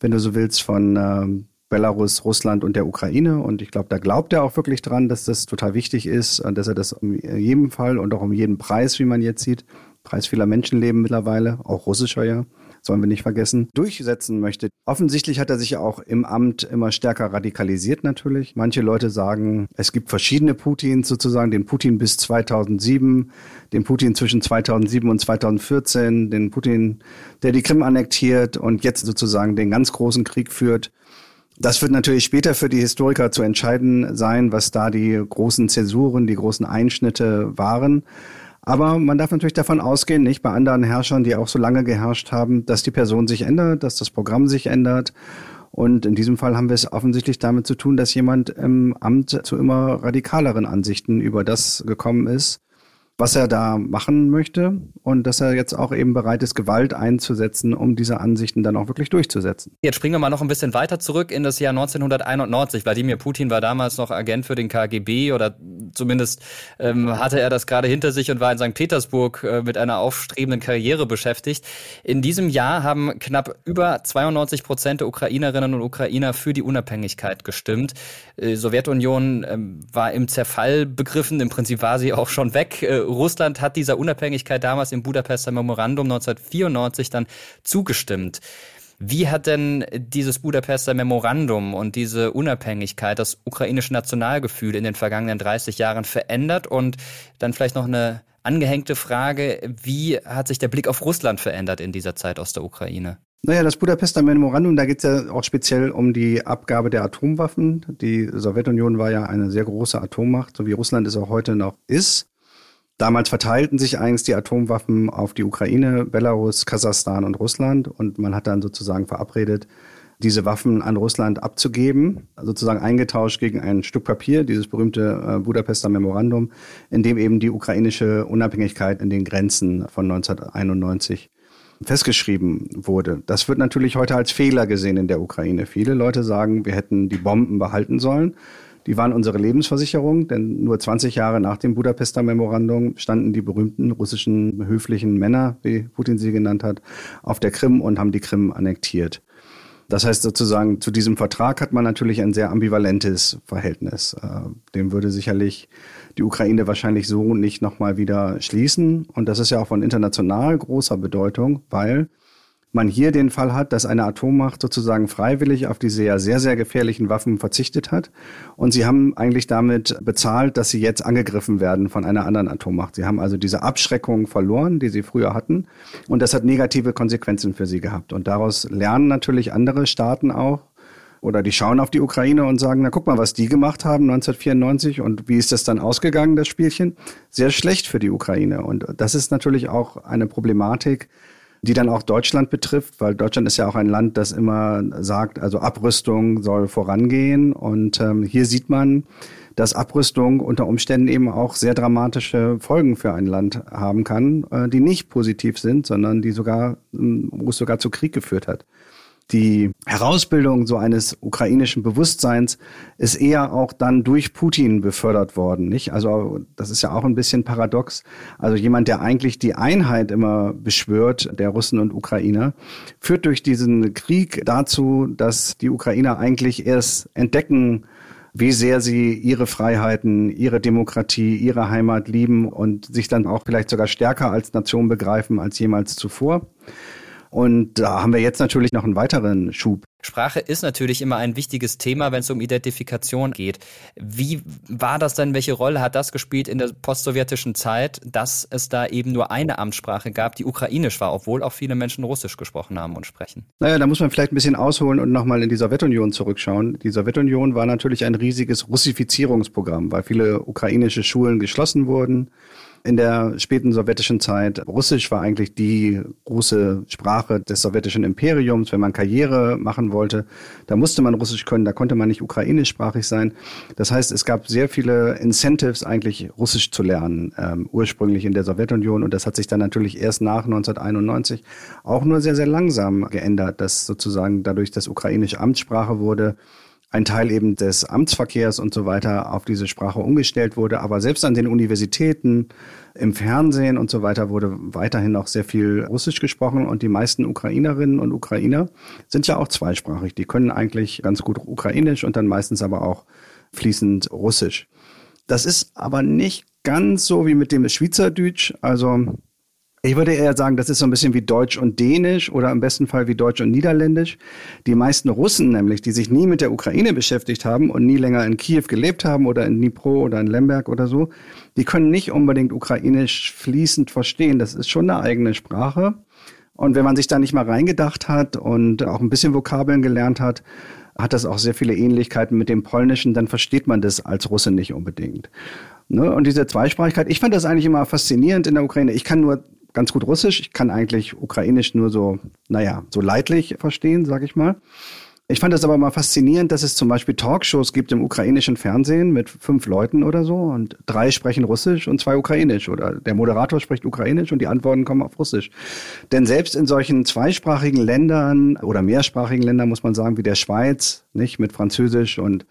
wenn du so willst, von äh, Belarus, Russland und der Ukraine. Und ich glaube, da glaubt er auch wirklich dran, dass das total wichtig ist, dass er das um jeden Fall und auch um jeden Preis, wie man jetzt sieht, Preis vieler Menschenleben mittlerweile, auch russischer ja, sollen wir nicht vergessen, durchsetzen möchte. Offensichtlich hat er sich auch im Amt immer stärker radikalisiert natürlich. Manche Leute sagen, es gibt verschiedene Putins sozusagen, den Putin bis 2007, den Putin zwischen 2007 und 2014, den Putin, der die Krim annektiert und jetzt sozusagen den ganz großen Krieg führt. Das wird natürlich später für die Historiker zu entscheiden sein, was da die großen Zäsuren, die großen Einschnitte waren. Aber man darf natürlich davon ausgehen, nicht bei anderen Herrschern, die auch so lange geherrscht haben, dass die Person sich ändert, dass das Programm sich ändert. Und in diesem Fall haben wir es offensichtlich damit zu tun, dass jemand im Amt zu immer radikaleren Ansichten über das gekommen ist, was er da machen möchte und dass er jetzt auch eben bereit ist, Gewalt einzusetzen, um diese Ansichten dann auch wirklich durchzusetzen. Jetzt springen wir mal noch ein bisschen weiter zurück in das Jahr 1991. Wladimir Putin war damals noch Agent für den KGB oder zumindest ähm, hatte er das gerade hinter sich und war in St. Petersburg äh, mit einer aufstrebenden Karriere beschäftigt. In diesem Jahr haben knapp über 92 Prozent der Ukrainerinnen und Ukrainer für die Unabhängigkeit gestimmt. Die äh, Sowjetunion ähm, war im Zerfall begriffen, im Prinzip war sie auch schon weg. Äh, Russland hat dieser Unabhängigkeit damals im Budapester Memorandum 1994 dann zugestimmt. Wie hat denn dieses Budapester Memorandum und diese Unabhängigkeit das ukrainische Nationalgefühl in den vergangenen 30 Jahren verändert? Und dann vielleicht noch eine angehängte Frage, wie hat sich der Blick auf Russland verändert in dieser Zeit aus der Ukraine? Naja, das Budapester Memorandum, da geht es ja auch speziell um die Abgabe der Atomwaffen. Die Sowjetunion war ja eine sehr große Atommacht, so wie Russland es auch heute noch ist. Damals verteilten sich eigentlich die Atomwaffen auf die Ukraine, Belarus, Kasachstan und Russland und man hat dann sozusagen verabredet, diese Waffen an Russland abzugeben, sozusagen eingetauscht gegen ein Stück Papier, dieses berühmte äh, Budapester Memorandum, in dem eben die ukrainische Unabhängigkeit in den Grenzen von 1991 festgeschrieben wurde. Das wird natürlich heute als Fehler gesehen in der Ukraine. Viele Leute sagen, wir hätten die Bomben behalten sollen. Die waren unsere Lebensversicherung, denn nur 20 Jahre nach dem Budapester Memorandum standen die berühmten russischen höflichen Männer, wie Putin sie genannt hat, auf der Krim und haben die Krim annektiert. Das heißt sozusagen, zu diesem Vertrag hat man natürlich ein sehr ambivalentes Verhältnis. Äh, dem würde sicherlich die Ukraine wahrscheinlich so nicht nochmal wieder schließen. Und das ist ja auch von international großer Bedeutung, weil man hier den Fall hat, dass eine Atommacht sozusagen freiwillig auf diese ja sehr, sehr gefährlichen Waffen verzichtet hat. Und sie haben eigentlich damit bezahlt, dass sie jetzt angegriffen werden von einer anderen Atommacht. Sie haben also diese Abschreckung verloren, die sie früher hatten. Und das hat negative Konsequenzen für sie gehabt. Und daraus lernen natürlich andere Staaten auch, oder die schauen auf die Ukraine und sagen, na guck mal, was die gemacht haben 1994 und wie ist das dann ausgegangen, das Spielchen? Sehr schlecht für die Ukraine. Und das ist natürlich auch eine Problematik, die dann auch Deutschland betrifft, weil Deutschland ist ja auch ein Land, das immer sagt, also Abrüstung soll vorangehen. Und ähm, hier sieht man, dass Abrüstung unter Umständen eben auch sehr dramatische Folgen für ein Land haben kann, äh, die nicht positiv sind, sondern die sogar, wo es sogar zu Krieg geführt hat die Herausbildung so eines ukrainischen Bewusstseins ist eher auch dann durch Putin befördert worden, nicht? Also das ist ja auch ein bisschen paradox. Also jemand, der eigentlich die Einheit immer beschwört, der Russen und Ukrainer, führt durch diesen Krieg dazu, dass die Ukrainer eigentlich erst entdecken, wie sehr sie ihre Freiheiten, ihre Demokratie, ihre Heimat lieben und sich dann auch vielleicht sogar stärker als Nation begreifen als jemals zuvor. Und da haben wir jetzt natürlich noch einen weiteren Schub. Sprache ist natürlich immer ein wichtiges Thema, wenn es um Identifikation geht. Wie war das denn? Welche Rolle hat das gespielt in der postsowjetischen Zeit, dass es da eben nur eine Amtssprache gab, die ukrainisch war, obwohl auch viele Menschen Russisch gesprochen haben und sprechen? Naja, da muss man vielleicht ein bisschen ausholen und nochmal in die Sowjetunion zurückschauen. Die Sowjetunion war natürlich ein riesiges Russifizierungsprogramm, weil viele ukrainische Schulen geschlossen wurden in der späten sowjetischen Zeit. Russisch war eigentlich die große Sprache des sowjetischen Imperiums. Wenn man Karriere machen wollte, da musste man Russisch können, da konnte man nicht ukrainischsprachig sein. Das heißt, es gab sehr viele Incentives, eigentlich Russisch zu lernen, ähm, ursprünglich in der Sowjetunion. Und das hat sich dann natürlich erst nach 1991 auch nur sehr, sehr langsam geändert, dass sozusagen dadurch, dass ukrainisch Amtssprache wurde, ein Teil eben des Amtsverkehrs und so weiter auf diese Sprache umgestellt wurde. Aber selbst an den Universitäten, im Fernsehen und so weiter wurde weiterhin noch sehr viel Russisch gesprochen und die meisten Ukrainerinnen und Ukrainer sind ja auch zweisprachig. Die können eigentlich ganz gut Ukrainisch und dann meistens aber auch fließend Russisch. Das ist aber nicht ganz so wie mit dem Schweizerdeutsch. Also ich würde eher sagen, das ist so ein bisschen wie Deutsch und Dänisch oder im besten Fall wie Deutsch und Niederländisch. Die meisten Russen nämlich, die sich nie mit der Ukraine beschäftigt haben und nie länger in Kiew gelebt haben oder in Dnipro oder in Lemberg oder so, die können nicht unbedingt Ukrainisch fließend verstehen. Das ist schon eine eigene Sprache. Und wenn man sich da nicht mal reingedacht hat und auch ein bisschen Vokabeln gelernt hat, hat das auch sehr viele Ähnlichkeiten mit dem Polnischen, dann versteht man das als Russe nicht unbedingt. Ne? Und diese Zweisprachigkeit, ich fand das eigentlich immer faszinierend in der Ukraine. Ich kann nur ganz gut Russisch. Ich kann eigentlich Ukrainisch nur so, naja, so leidlich verstehen, sag ich mal. Ich fand das aber mal faszinierend, dass es zum Beispiel Talkshows gibt im ukrainischen Fernsehen mit fünf Leuten oder so und drei sprechen Russisch und zwei Ukrainisch oder der Moderator spricht Ukrainisch und die Antworten kommen auf Russisch. Denn selbst in solchen zweisprachigen Ländern oder mehrsprachigen Ländern muss man sagen, wie der Schweiz, nicht mit Französisch und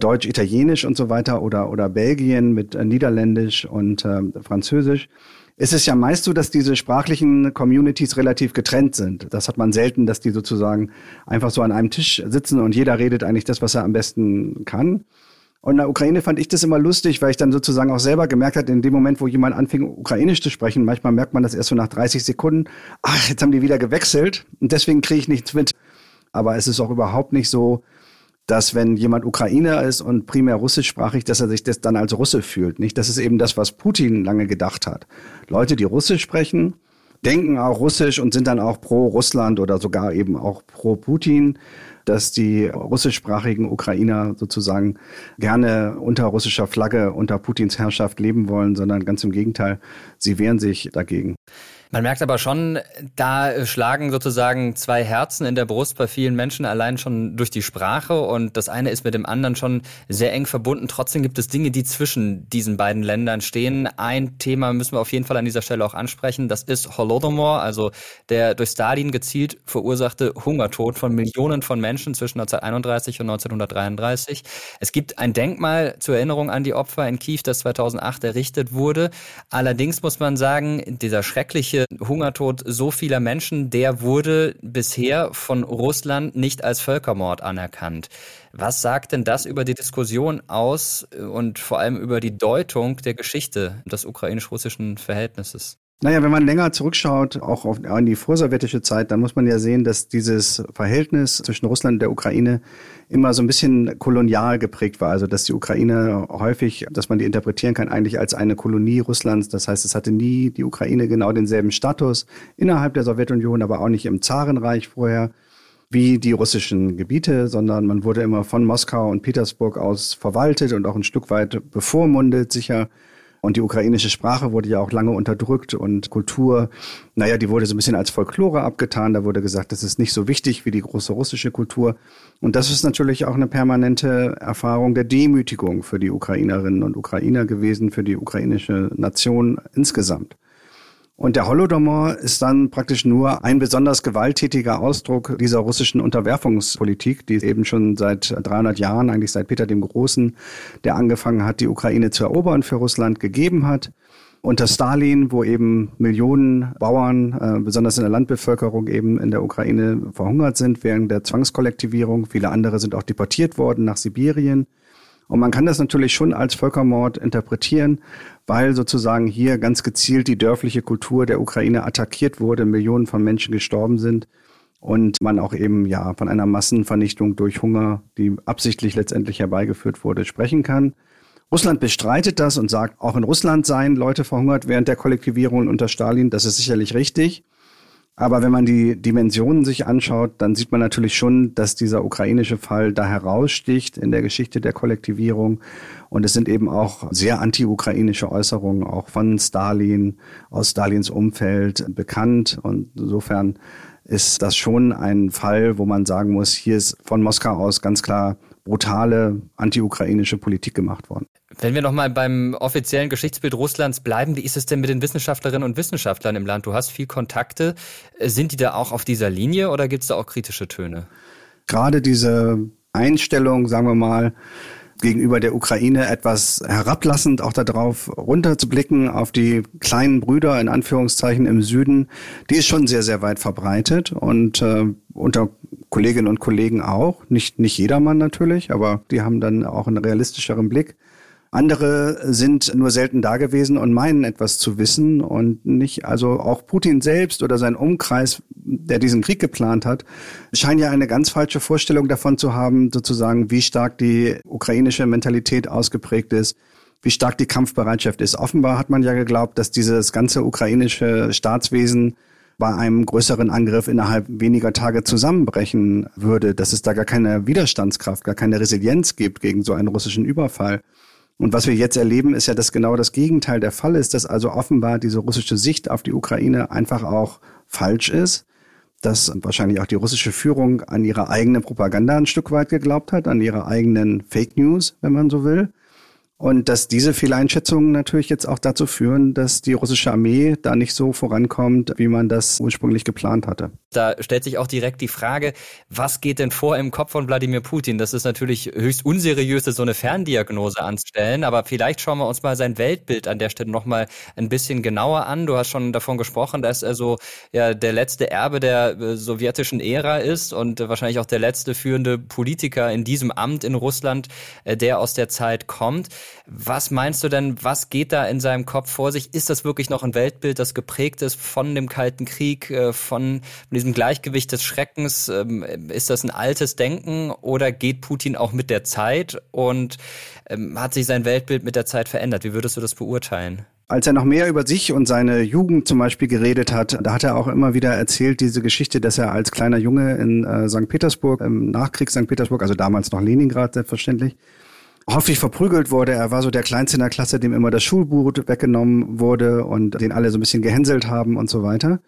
Deutsch, Italienisch und so weiter oder, oder Belgien mit äh, Niederländisch und äh, Französisch, ist es ja meist so, dass diese sprachlichen Communities relativ getrennt sind. Das hat man selten, dass die sozusagen einfach so an einem Tisch sitzen und jeder redet eigentlich das, was er am besten kann. Und in der Ukraine fand ich das immer lustig, weil ich dann sozusagen auch selber gemerkt habe, in dem Moment, wo jemand anfing, Ukrainisch zu sprechen, manchmal merkt man das erst so nach 30 Sekunden, ach, jetzt haben die wieder gewechselt und deswegen kriege ich nichts mit. Aber es ist auch überhaupt nicht so, dass wenn jemand Ukrainer ist und primär russischsprachig, dass er sich das dann als Russe fühlt. Nicht? Das ist eben das, was Putin lange gedacht hat. Leute, die Russisch sprechen, denken auch Russisch und sind dann auch pro Russland oder sogar eben auch pro Putin, dass die russischsprachigen Ukrainer sozusagen gerne unter russischer Flagge, unter Putins Herrschaft leben wollen, sondern ganz im Gegenteil, sie wehren sich dagegen. Man merkt aber schon, da schlagen sozusagen zwei Herzen in der Brust bei vielen Menschen allein schon durch die Sprache und das eine ist mit dem anderen schon sehr eng verbunden. Trotzdem gibt es Dinge, die zwischen diesen beiden Ländern stehen. Ein Thema müssen wir auf jeden Fall an dieser Stelle auch ansprechen. Das ist Holodomor, also der durch Stalin gezielt verursachte Hungertod von Millionen von Menschen zwischen 1931 und 1933. Es gibt ein Denkmal zur Erinnerung an die Opfer in Kiew, das 2008 errichtet wurde. Allerdings muss man sagen, dieser schreckliche Hungertod so vieler Menschen, der wurde bisher von Russland nicht als Völkermord anerkannt. Was sagt denn das über die Diskussion aus und vor allem über die Deutung der Geschichte des ukrainisch-russischen Verhältnisses? Naja, wenn man länger zurückschaut, auch auf, an die vorsowjetische Zeit, dann muss man ja sehen, dass dieses Verhältnis zwischen Russland und der Ukraine immer so ein bisschen kolonial geprägt war. Also dass die Ukraine häufig, dass man die interpretieren kann, eigentlich als eine Kolonie Russlands. Das heißt, es hatte nie die Ukraine genau denselben Status innerhalb der Sowjetunion, aber auch nicht im Zarenreich vorher wie die russischen Gebiete, sondern man wurde immer von Moskau und Petersburg aus verwaltet und auch ein Stück weit bevormundet, sicher und die ukrainische Sprache wurde ja auch lange unterdrückt und Kultur, naja, die wurde so ein bisschen als Folklore abgetan. Da wurde gesagt, das ist nicht so wichtig wie die große russische Kultur. Und das ist natürlich auch eine permanente Erfahrung der Demütigung für die Ukrainerinnen und Ukrainer gewesen, für die ukrainische Nation insgesamt. Und der Holodomor ist dann praktisch nur ein besonders gewalttätiger Ausdruck dieser russischen Unterwerfungspolitik, die eben schon seit 300 Jahren, eigentlich seit Peter dem Großen, der angefangen hat, die Ukraine zu erobern, für Russland gegeben hat. Unter Stalin, wo eben Millionen Bauern, äh, besonders in der Landbevölkerung eben in der Ukraine verhungert sind während der Zwangskollektivierung. Viele andere sind auch deportiert worden nach Sibirien. Und man kann das natürlich schon als Völkermord interpretieren, weil sozusagen hier ganz gezielt die dörfliche Kultur der Ukraine attackiert wurde, Millionen von Menschen gestorben sind und man auch eben ja von einer Massenvernichtung durch Hunger, die absichtlich letztendlich herbeigeführt wurde, sprechen kann. Russland bestreitet das und sagt, auch in Russland seien Leute verhungert während der Kollektivierung unter Stalin. Das ist sicherlich richtig. Aber wenn man die Dimensionen sich anschaut, dann sieht man natürlich schon, dass dieser ukrainische Fall da heraussticht in der Geschichte der Kollektivierung. Und es sind eben auch sehr anti-ukrainische Äußerungen auch von Stalin, aus Stalins Umfeld bekannt. Und insofern ist das schon ein Fall, wo man sagen muss, hier ist von Moskau aus ganz klar brutale anti-ukrainische Politik gemacht worden. Wenn wir nochmal beim offiziellen Geschichtsbild Russlands bleiben, wie ist es denn mit den Wissenschaftlerinnen und Wissenschaftlern im Land? Du hast viel Kontakte. Sind die da auch auf dieser Linie oder gibt es da auch kritische Töne? Gerade diese Einstellung, sagen wir mal, gegenüber der Ukraine etwas herablassend auch darauf runterzublicken, auf die kleinen Brüder in Anführungszeichen im Süden, die ist schon sehr, sehr weit verbreitet und äh, unter Kolleginnen und Kollegen auch. Nicht, nicht jedermann natürlich, aber die haben dann auch einen realistischeren Blick. Andere sind nur selten da gewesen und meinen etwas zu wissen und nicht, also auch Putin selbst oder sein Umkreis, der diesen Krieg geplant hat, scheint ja eine ganz falsche Vorstellung davon zu haben, sozusagen, wie stark die ukrainische Mentalität ausgeprägt ist, wie stark die Kampfbereitschaft ist. Offenbar hat man ja geglaubt, dass dieses ganze ukrainische Staatswesen bei einem größeren Angriff innerhalb weniger Tage zusammenbrechen würde, dass es da gar keine Widerstandskraft, gar keine Resilienz gibt gegen so einen russischen Überfall. Und was wir jetzt erleben, ist ja, dass genau das Gegenteil der Fall ist, dass also offenbar diese russische Sicht auf die Ukraine einfach auch falsch ist, dass wahrscheinlich auch die russische Führung an ihre eigene Propaganda ein Stück weit geglaubt hat, an ihre eigenen Fake News, wenn man so will. Und dass diese Fehleinschätzungen natürlich jetzt auch dazu führen, dass die russische Armee da nicht so vorankommt, wie man das ursprünglich geplant hatte. Da stellt sich auch direkt die Frage, was geht denn vor im Kopf von Wladimir Putin? Das ist natürlich höchst unseriös, so eine Ferndiagnose anzustellen, aber vielleicht schauen wir uns mal sein Weltbild an der Stelle nochmal ein bisschen genauer an. Du hast schon davon gesprochen, dass er so ja, der letzte Erbe der äh, sowjetischen Ära ist und äh, wahrscheinlich auch der letzte führende Politiker in diesem Amt in Russland, äh, der aus der Zeit kommt. Was meinst du denn, was geht da in seinem Kopf vor sich? Ist das wirklich noch ein Weltbild, das geprägt ist von dem Kalten Krieg, äh, von diesem Gleichgewicht des Schreckens? Ähm, ist das ein altes Denken oder geht Putin auch mit der Zeit und ähm, hat sich sein Weltbild mit der Zeit verändert? Wie würdest du das beurteilen? Als er noch mehr über sich und seine Jugend zum Beispiel geredet hat, da hat er auch immer wieder erzählt, diese Geschichte, dass er als kleiner Junge in äh, St. Petersburg, im Nachkrieg St. Petersburg, also damals noch Leningrad selbstverständlich, häufig verprügelt wurde. Er war so der Kleinste in der Klasse, dem immer das Schulbuch weggenommen wurde und den alle so ein bisschen gehänselt haben und so weiter.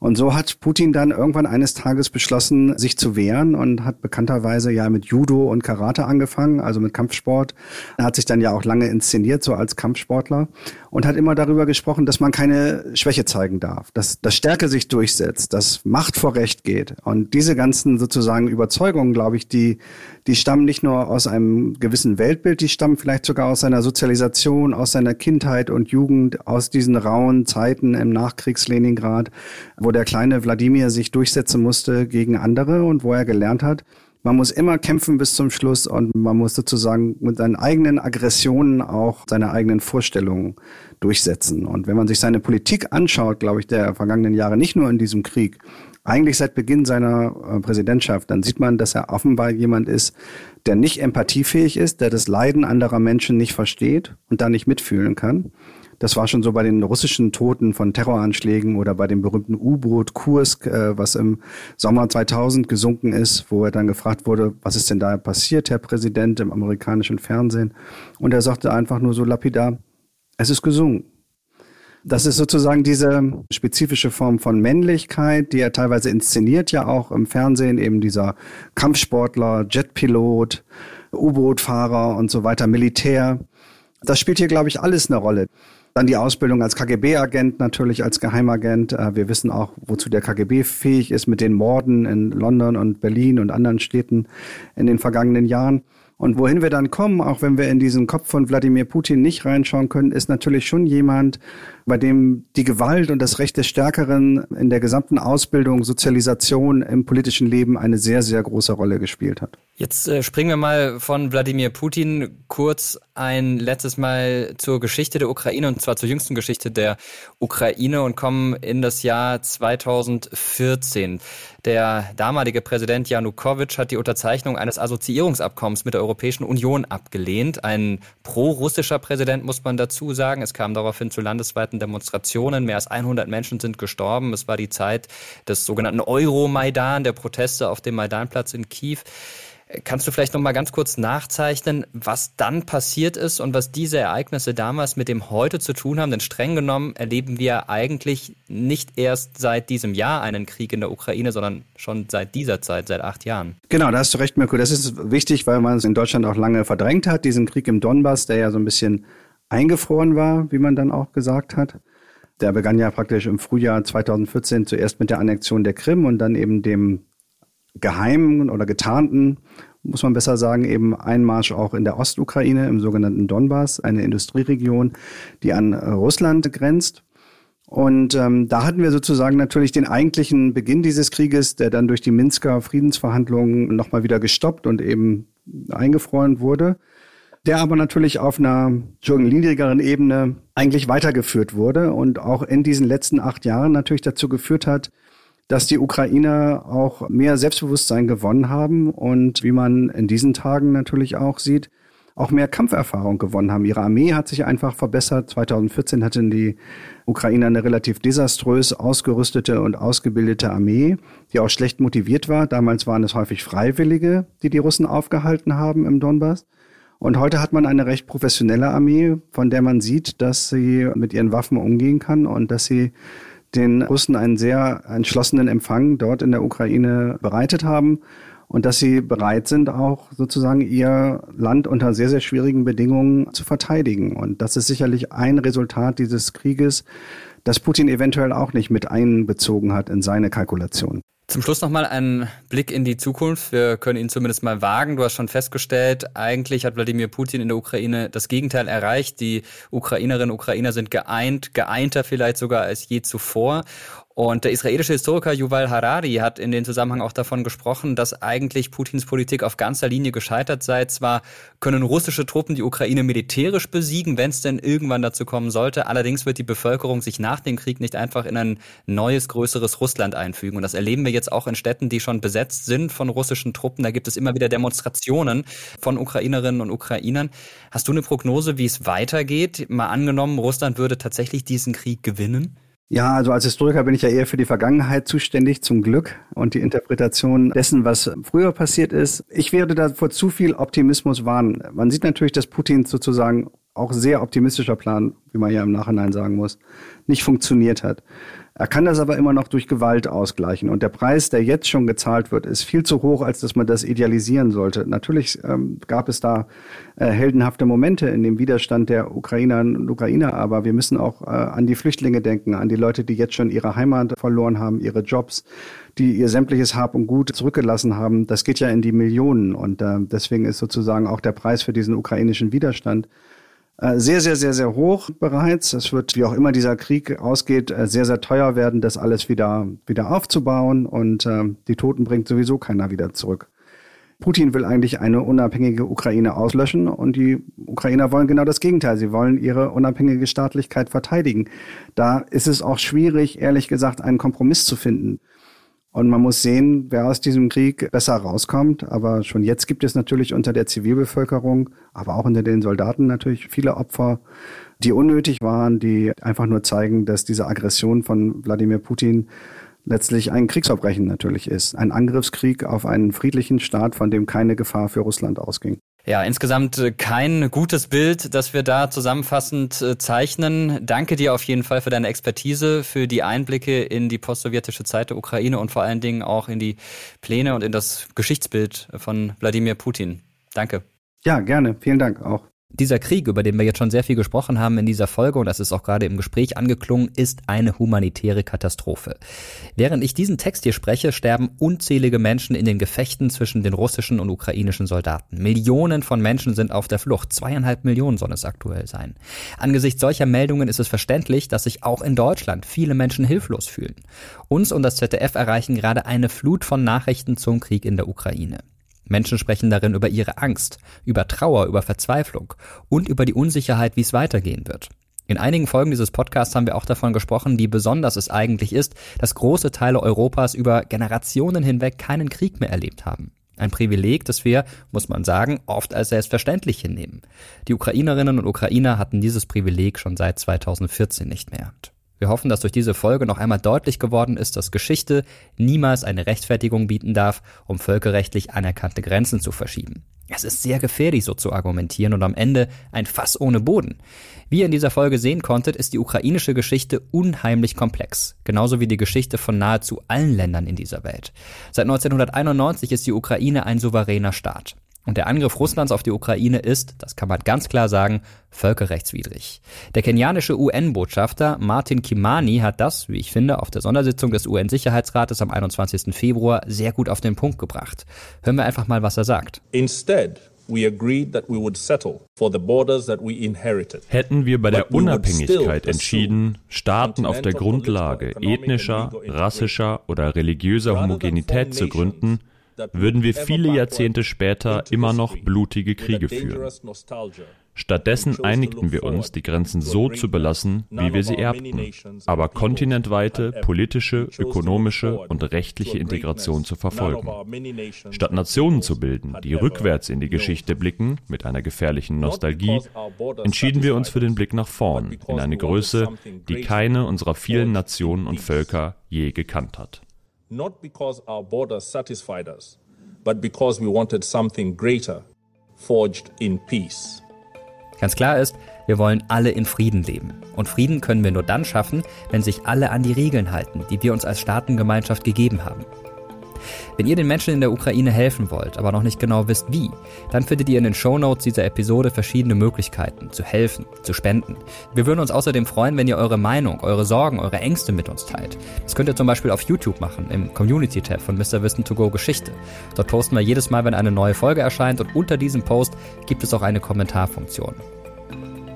Und so hat Putin dann irgendwann eines Tages beschlossen, sich zu wehren und hat bekannterweise ja mit Judo und Karate angefangen, also mit Kampfsport. Er hat sich dann ja auch lange inszeniert, so als Kampfsportler und hat immer darüber gesprochen, dass man keine Schwäche zeigen darf, dass, dass Stärke sich durchsetzt, dass Macht vor Recht geht. Und diese ganzen sozusagen Überzeugungen, glaube ich, die, die stammen nicht nur aus einem gewissen Weltbild, die stammen vielleicht sogar aus seiner Sozialisation, aus seiner Kindheit und Jugend, aus diesen rauen Zeiten im Nachkriegs-Leningrad, wo der kleine Wladimir sich durchsetzen musste gegen andere und wo er gelernt hat, man muss immer kämpfen bis zum Schluss und man muss sozusagen mit seinen eigenen Aggressionen auch seine eigenen Vorstellungen durchsetzen. Und wenn man sich seine Politik anschaut, glaube ich, der vergangenen Jahre, nicht nur in diesem Krieg, eigentlich seit Beginn seiner äh, Präsidentschaft, dann sieht man, dass er offenbar jemand ist, der nicht empathiefähig ist, der das Leiden anderer Menschen nicht versteht und da nicht mitfühlen kann. Das war schon so bei den russischen Toten von Terroranschlägen oder bei dem berühmten U-Boot Kursk, äh, was im Sommer 2000 gesunken ist, wo er dann gefragt wurde, was ist denn da passiert, Herr Präsident, im amerikanischen Fernsehen. Und er sagte einfach nur so lapidar, es ist gesunken. Das ist sozusagen diese spezifische Form von Männlichkeit, die er teilweise inszeniert, ja auch im Fernsehen, eben dieser Kampfsportler, Jetpilot, U-Boot-Fahrer und so weiter, Militär. Das spielt hier, glaube ich, alles eine Rolle. Dann die Ausbildung als KGB-Agent, natürlich als Geheimagent. Äh, wir wissen auch, wozu der KGB fähig ist mit den Morden in London und Berlin und anderen Städten in den vergangenen Jahren. Und wohin wir dann kommen, auch wenn wir in diesen Kopf von Wladimir Putin nicht reinschauen können, ist natürlich schon jemand, bei dem die Gewalt und das Recht des Stärkeren in der gesamten Ausbildung, Sozialisation im politischen Leben eine sehr, sehr große Rolle gespielt hat. Jetzt äh, springen wir mal von Wladimir Putin kurz ein letztes Mal zur Geschichte der Ukraine und zwar zur jüngsten Geschichte der Ukraine und kommen in das Jahr 2014. Der damalige Präsident Janukowitsch hat die Unterzeichnung eines Assoziierungsabkommens mit der Europäischen Union abgelehnt. Ein pro-russischer Präsident, muss man dazu sagen. Es kam daraufhin zu landesweiten Demonstrationen. Mehr als 100 Menschen sind gestorben. Es war die Zeit des sogenannten Euromaidan, der Proteste auf dem Maidanplatz in Kiew. Kannst du vielleicht noch mal ganz kurz nachzeichnen, was dann passiert ist und was diese Ereignisse damals mit dem heute zu tun haben? Denn streng genommen erleben wir eigentlich nicht erst seit diesem Jahr einen Krieg in der Ukraine, sondern schon seit dieser Zeit, seit acht Jahren. Genau, da hast du recht, Mirko. Das ist wichtig, weil man es in Deutschland auch lange verdrängt hat, diesen Krieg im Donbass, der ja so ein bisschen eingefroren war, wie man dann auch gesagt hat. Der begann ja praktisch im Frühjahr 2014 zuerst mit der Annexion der Krim und dann eben dem geheimen oder getarnten muss man besser sagen, eben Einmarsch auch in der Ostukraine, im sogenannten Donbass, eine Industrieregion, die an Russland grenzt. Und ähm, da hatten wir sozusagen natürlich den eigentlichen Beginn dieses Krieges, der dann durch die Minsker Friedensverhandlungen nochmal wieder gestoppt und eben eingefroren wurde, der aber natürlich auf einer schon niedrigeren Ebene eigentlich weitergeführt wurde und auch in diesen letzten acht Jahren natürlich dazu geführt hat, dass die Ukrainer auch mehr Selbstbewusstsein gewonnen haben und wie man in diesen Tagen natürlich auch sieht, auch mehr Kampferfahrung gewonnen haben. Ihre Armee hat sich einfach verbessert. 2014 hatten die Ukrainer eine relativ desaströs ausgerüstete und ausgebildete Armee, die auch schlecht motiviert war. Damals waren es häufig Freiwillige, die die Russen aufgehalten haben im Donbass. Und heute hat man eine recht professionelle Armee, von der man sieht, dass sie mit ihren Waffen umgehen kann und dass sie den Russen einen sehr entschlossenen Empfang dort in der Ukraine bereitet haben und dass sie bereit sind, auch sozusagen ihr Land unter sehr, sehr schwierigen Bedingungen zu verteidigen. Und das ist sicherlich ein Resultat dieses Krieges, das Putin eventuell auch nicht mit einbezogen hat in seine Kalkulation. Zum Schluss nochmal ein Blick in die Zukunft. Wir können ihn zumindest mal wagen. Du hast schon festgestellt, eigentlich hat Wladimir Putin in der Ukraine das Gegenteil erreicht. Die Ukrainerinnen und Ukrainer sind geeint, geeinter vielleicht sogar als je zuvor. Und der israelische Historiker Yuval Harari hat in den Zusammenhang auch davon gesprochen, dass eigentlich Putins Politik auf ganzer Linie gescheitert sei. Zwar können russische Truppen die Ukraine militärisch besiegen, wenn es denn irgendwann dazu kommen sollte. Allerdings wird die Bevölkerung sich nach dem Krieg nicht einfach in ein neues, größeres Russland einfügen. Und das erleben wir jetzt auch in Städten, die schon besetzt sind von russischen Truppen. Da gibt es immer wieder Demonstrationen von Ukrainerinnen und Ukrainern. Hast du eine Prognose, wie es weitergeht? Mal angenommen, Russland würde tatsächlich diesen Krieg gewinnen? Ja, also als Historiker bin ich ja eher für die Vergangenheit zuständig, zum Glück, und die Interpretation dessen, was früher passiert ist. Ich werde da vor zu viel Optimismus warnen. Man sieht natürlich, dass Putin sozusagen auch sehr optimistischer Plan, wie man ja im Nachhinein sagen muss, nicht funktioniert hat. Er kann das aber immer noch durch Gewalt ausgleichen. Und der Preis, der jetzt schon gezahlt wird, ist viel zu hoch, als dass man das idealisieren sollte. Natürlich ähm, gab es da äh, heldenhafte Momente in dem Widerstand der Ukrainerinnen und Ukrainer, aber wir müssen auch äh, an die Flüchtlinge denken, an die Leute, die jetzt schon ihre Heimat verloren haben, ihre Jobs, die ihr sämtliches Hab und Gut zurückgelassen haben. Das geht ja in die Millionen. Und äh, deswegen ist sozusagen auch der Preis für diesen ukrainischen Widerstand sehr, sehr, sehr, sehr hoch bereits. Es wird, wie auch immer dieser Krieg ausgeht, äh, sehr, sehr teuer werden, das alles wieder, wieder aufzubauen und äh, die Toten bringt sowieso keiner wieder zurück. Putin will eigentlich eine unabhängige Ukraine auslöschen und die Ukrainer wollen genau das Gegenteil. Sie wollen ihre unabhängige Staatlichkeit verteidigen. Da ist es auch schwierig, ehrlich gesagt, einen Kompromiss zu finden. Und man muss sehen, wer aus diesem Krieg besser rauskommt. Aber schon jetzt gibt es natürlich unter der Zivilbevölkerung, aber auch unter den Soldaten natürlich viele Opfer, die unnötig waren, die einfach nur zeigen, dass diese Aggression von Wladimir Putin letztlich ein Kriegsverbrechen natürlich ist. Ein Angriffskrieg auf einen friedlichen Staat, von dem keine Gefahr für Russland ausging. Ja, insgesamt äh, kein gutes Bild, das wir da zusammenfassend äh, zeichnen. Danke dir auf jeden Fall für deine Expertise, für die Einblicke in die postsowjetische Zeit der Ukraine und vor allen Dingen auch in die Pläne und in das Geschichtsbild von Wladimir Putin. Danke. Ja, gerne. Vielen Dank auch. Dieser Krieg, über den wir jetzt schon sehr viel gesprochen haben in dieser Folge, und das ist auch gerade im Gespräch angeklungen, ist eine humanitäre Katastrophe. Während ich diesen Text hier spreche, sterben unzählige Menschen in den Gefechten zwischen den russischen und ukrainischen Soldaten. Millionen von Menschen sind auf der Flucht. Zweieinhalb Millionen sollen es aktuell sein. Angesichts solcher Meldungen ist es verständlich, dass sich auch in Deutschland viele Menschen hilflos fühlen. Uns und das ZDF erreichen gerade eine Flut von Nachrichten zum Krieg in der Ukraine. Menschen sprechen darin über ihre Angst, über Trauer, über Verzweiflung und über die Unsicherheit, wie es weitergehen wird. In einigen Folgen dieses Podcasts haben wir auch davon gesprochen, wie besonders es eigentlich ist, dass große Teile Europas über Generationen hinweg keinen Krieg mehr erlebt haben. Ein Privileg, das wir, muss man sagen, oft als selbstverständlich hinnehmen. Die Ukrainerinnen und Ukrainer hatten dieses Privileg schon seit 2014 nicht mehr. Wir hoffen, dass durch diese Folge noch einmal deutlich geworden ist, dass Geschichte niemals eine Rechtfertigung bieten darf, um völkerrechtlich anerkannte Grenzen zu verschieben. Es ist sehr gefährlich, so zu argumentieren und am Ende ein Fass ohne Boden. Wie ihr in dieser Folge sehen konntet, ist die ukrainische Geschichte unheimlich komplex. Genauso wie die Geschichte von nahezu allen Ländern in dieser Welt. Seit 1991 ist die Ukraine ein souveräner Staat. Und der Angriff Russlands auf die Ukraine ist, das kann man ganz klar sagen, völkerrechtswidrig. Der kenianische UN-Botschafter Martin Kimani hat das, wie ich finde, auf der Sondersitzung des UN-Sicherheitsrates am 21. Februar sehr gut auf den Punkt gebracht. Hören wir einfach mal, was er sagt. Instead, Hätten wir bei der Unabhängigkeit entschieden, Staaten auf der Grundlage ethnischer, rassischer oder religiöser Homogenität zu gründen, würden wir viele Jahrzehnte später immer noch blutige Kriege führen. Stattdessen einigten wir uns, die Grenzen so zu belassen, wie wir sie erbten, aber kontinentweite politische, ökonomische und rechtliche Integration zu verfolgen. Statt Nationen zu bilden, die rückwärts in die Geschichte blicken, mit einer gefährlichen Nostalgie, entschieden wir uns für den Blick nach vorn, in eine Größe, die keine unserer vielen Nationen und Völker je gekannt hat. Not because our borders satisfied us, but because we wanted something greater, forged in peace. Ganz klar ist, wir wollen alle in Frieden leben. Und Frieden können wir nur dann schaffen, wenn sich alle an die Regeln halten, die wir uns als Staatengemeinschaft gegeben haben. Wenn ihr den Menschen in der Ukraine helfen wollt, aber noch nicht genau wisst wie, dann findet ihr in den Show Notes dieser Episode verschiedene Möglichkeiten, zu helfen, zu spenden. Wir würden uns außerdem freuen, wenn ihr eure Meinung, eure Sorgen, eure Ängste mit uns teilt. Das könnt ihr zum Beispiel auf YouTube machen, im Community-Tab von Mr. Wissen to Go Geschichte. Dort posten wir jedes Mal, wenn eine neue Folge erscheint und unter diesem Post gibt es auch eine Kommentarfunktion.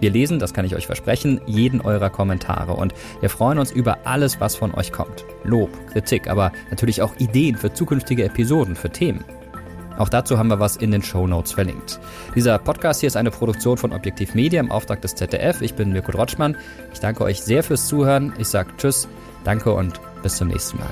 Wir lesen, das kann ich euch versprechen, jeden eurer Kommentare und wir freuen uns über alles, was von euch kommt. Lob, Kritik, aber natürlich auch Ideen für zukünftige Episoden, für Themen. Auch dazu haben wir was in den Show Notes verlinkt. Dieser Podcast hier ist eine Produktion von Objektiv Media im Auftrag des ZDF. Ich bin Mirko Rotschmann. Ich danke euch sehr fürs Zuhören. Ich sage Tschüss, danke und bis zum nächsten Mal.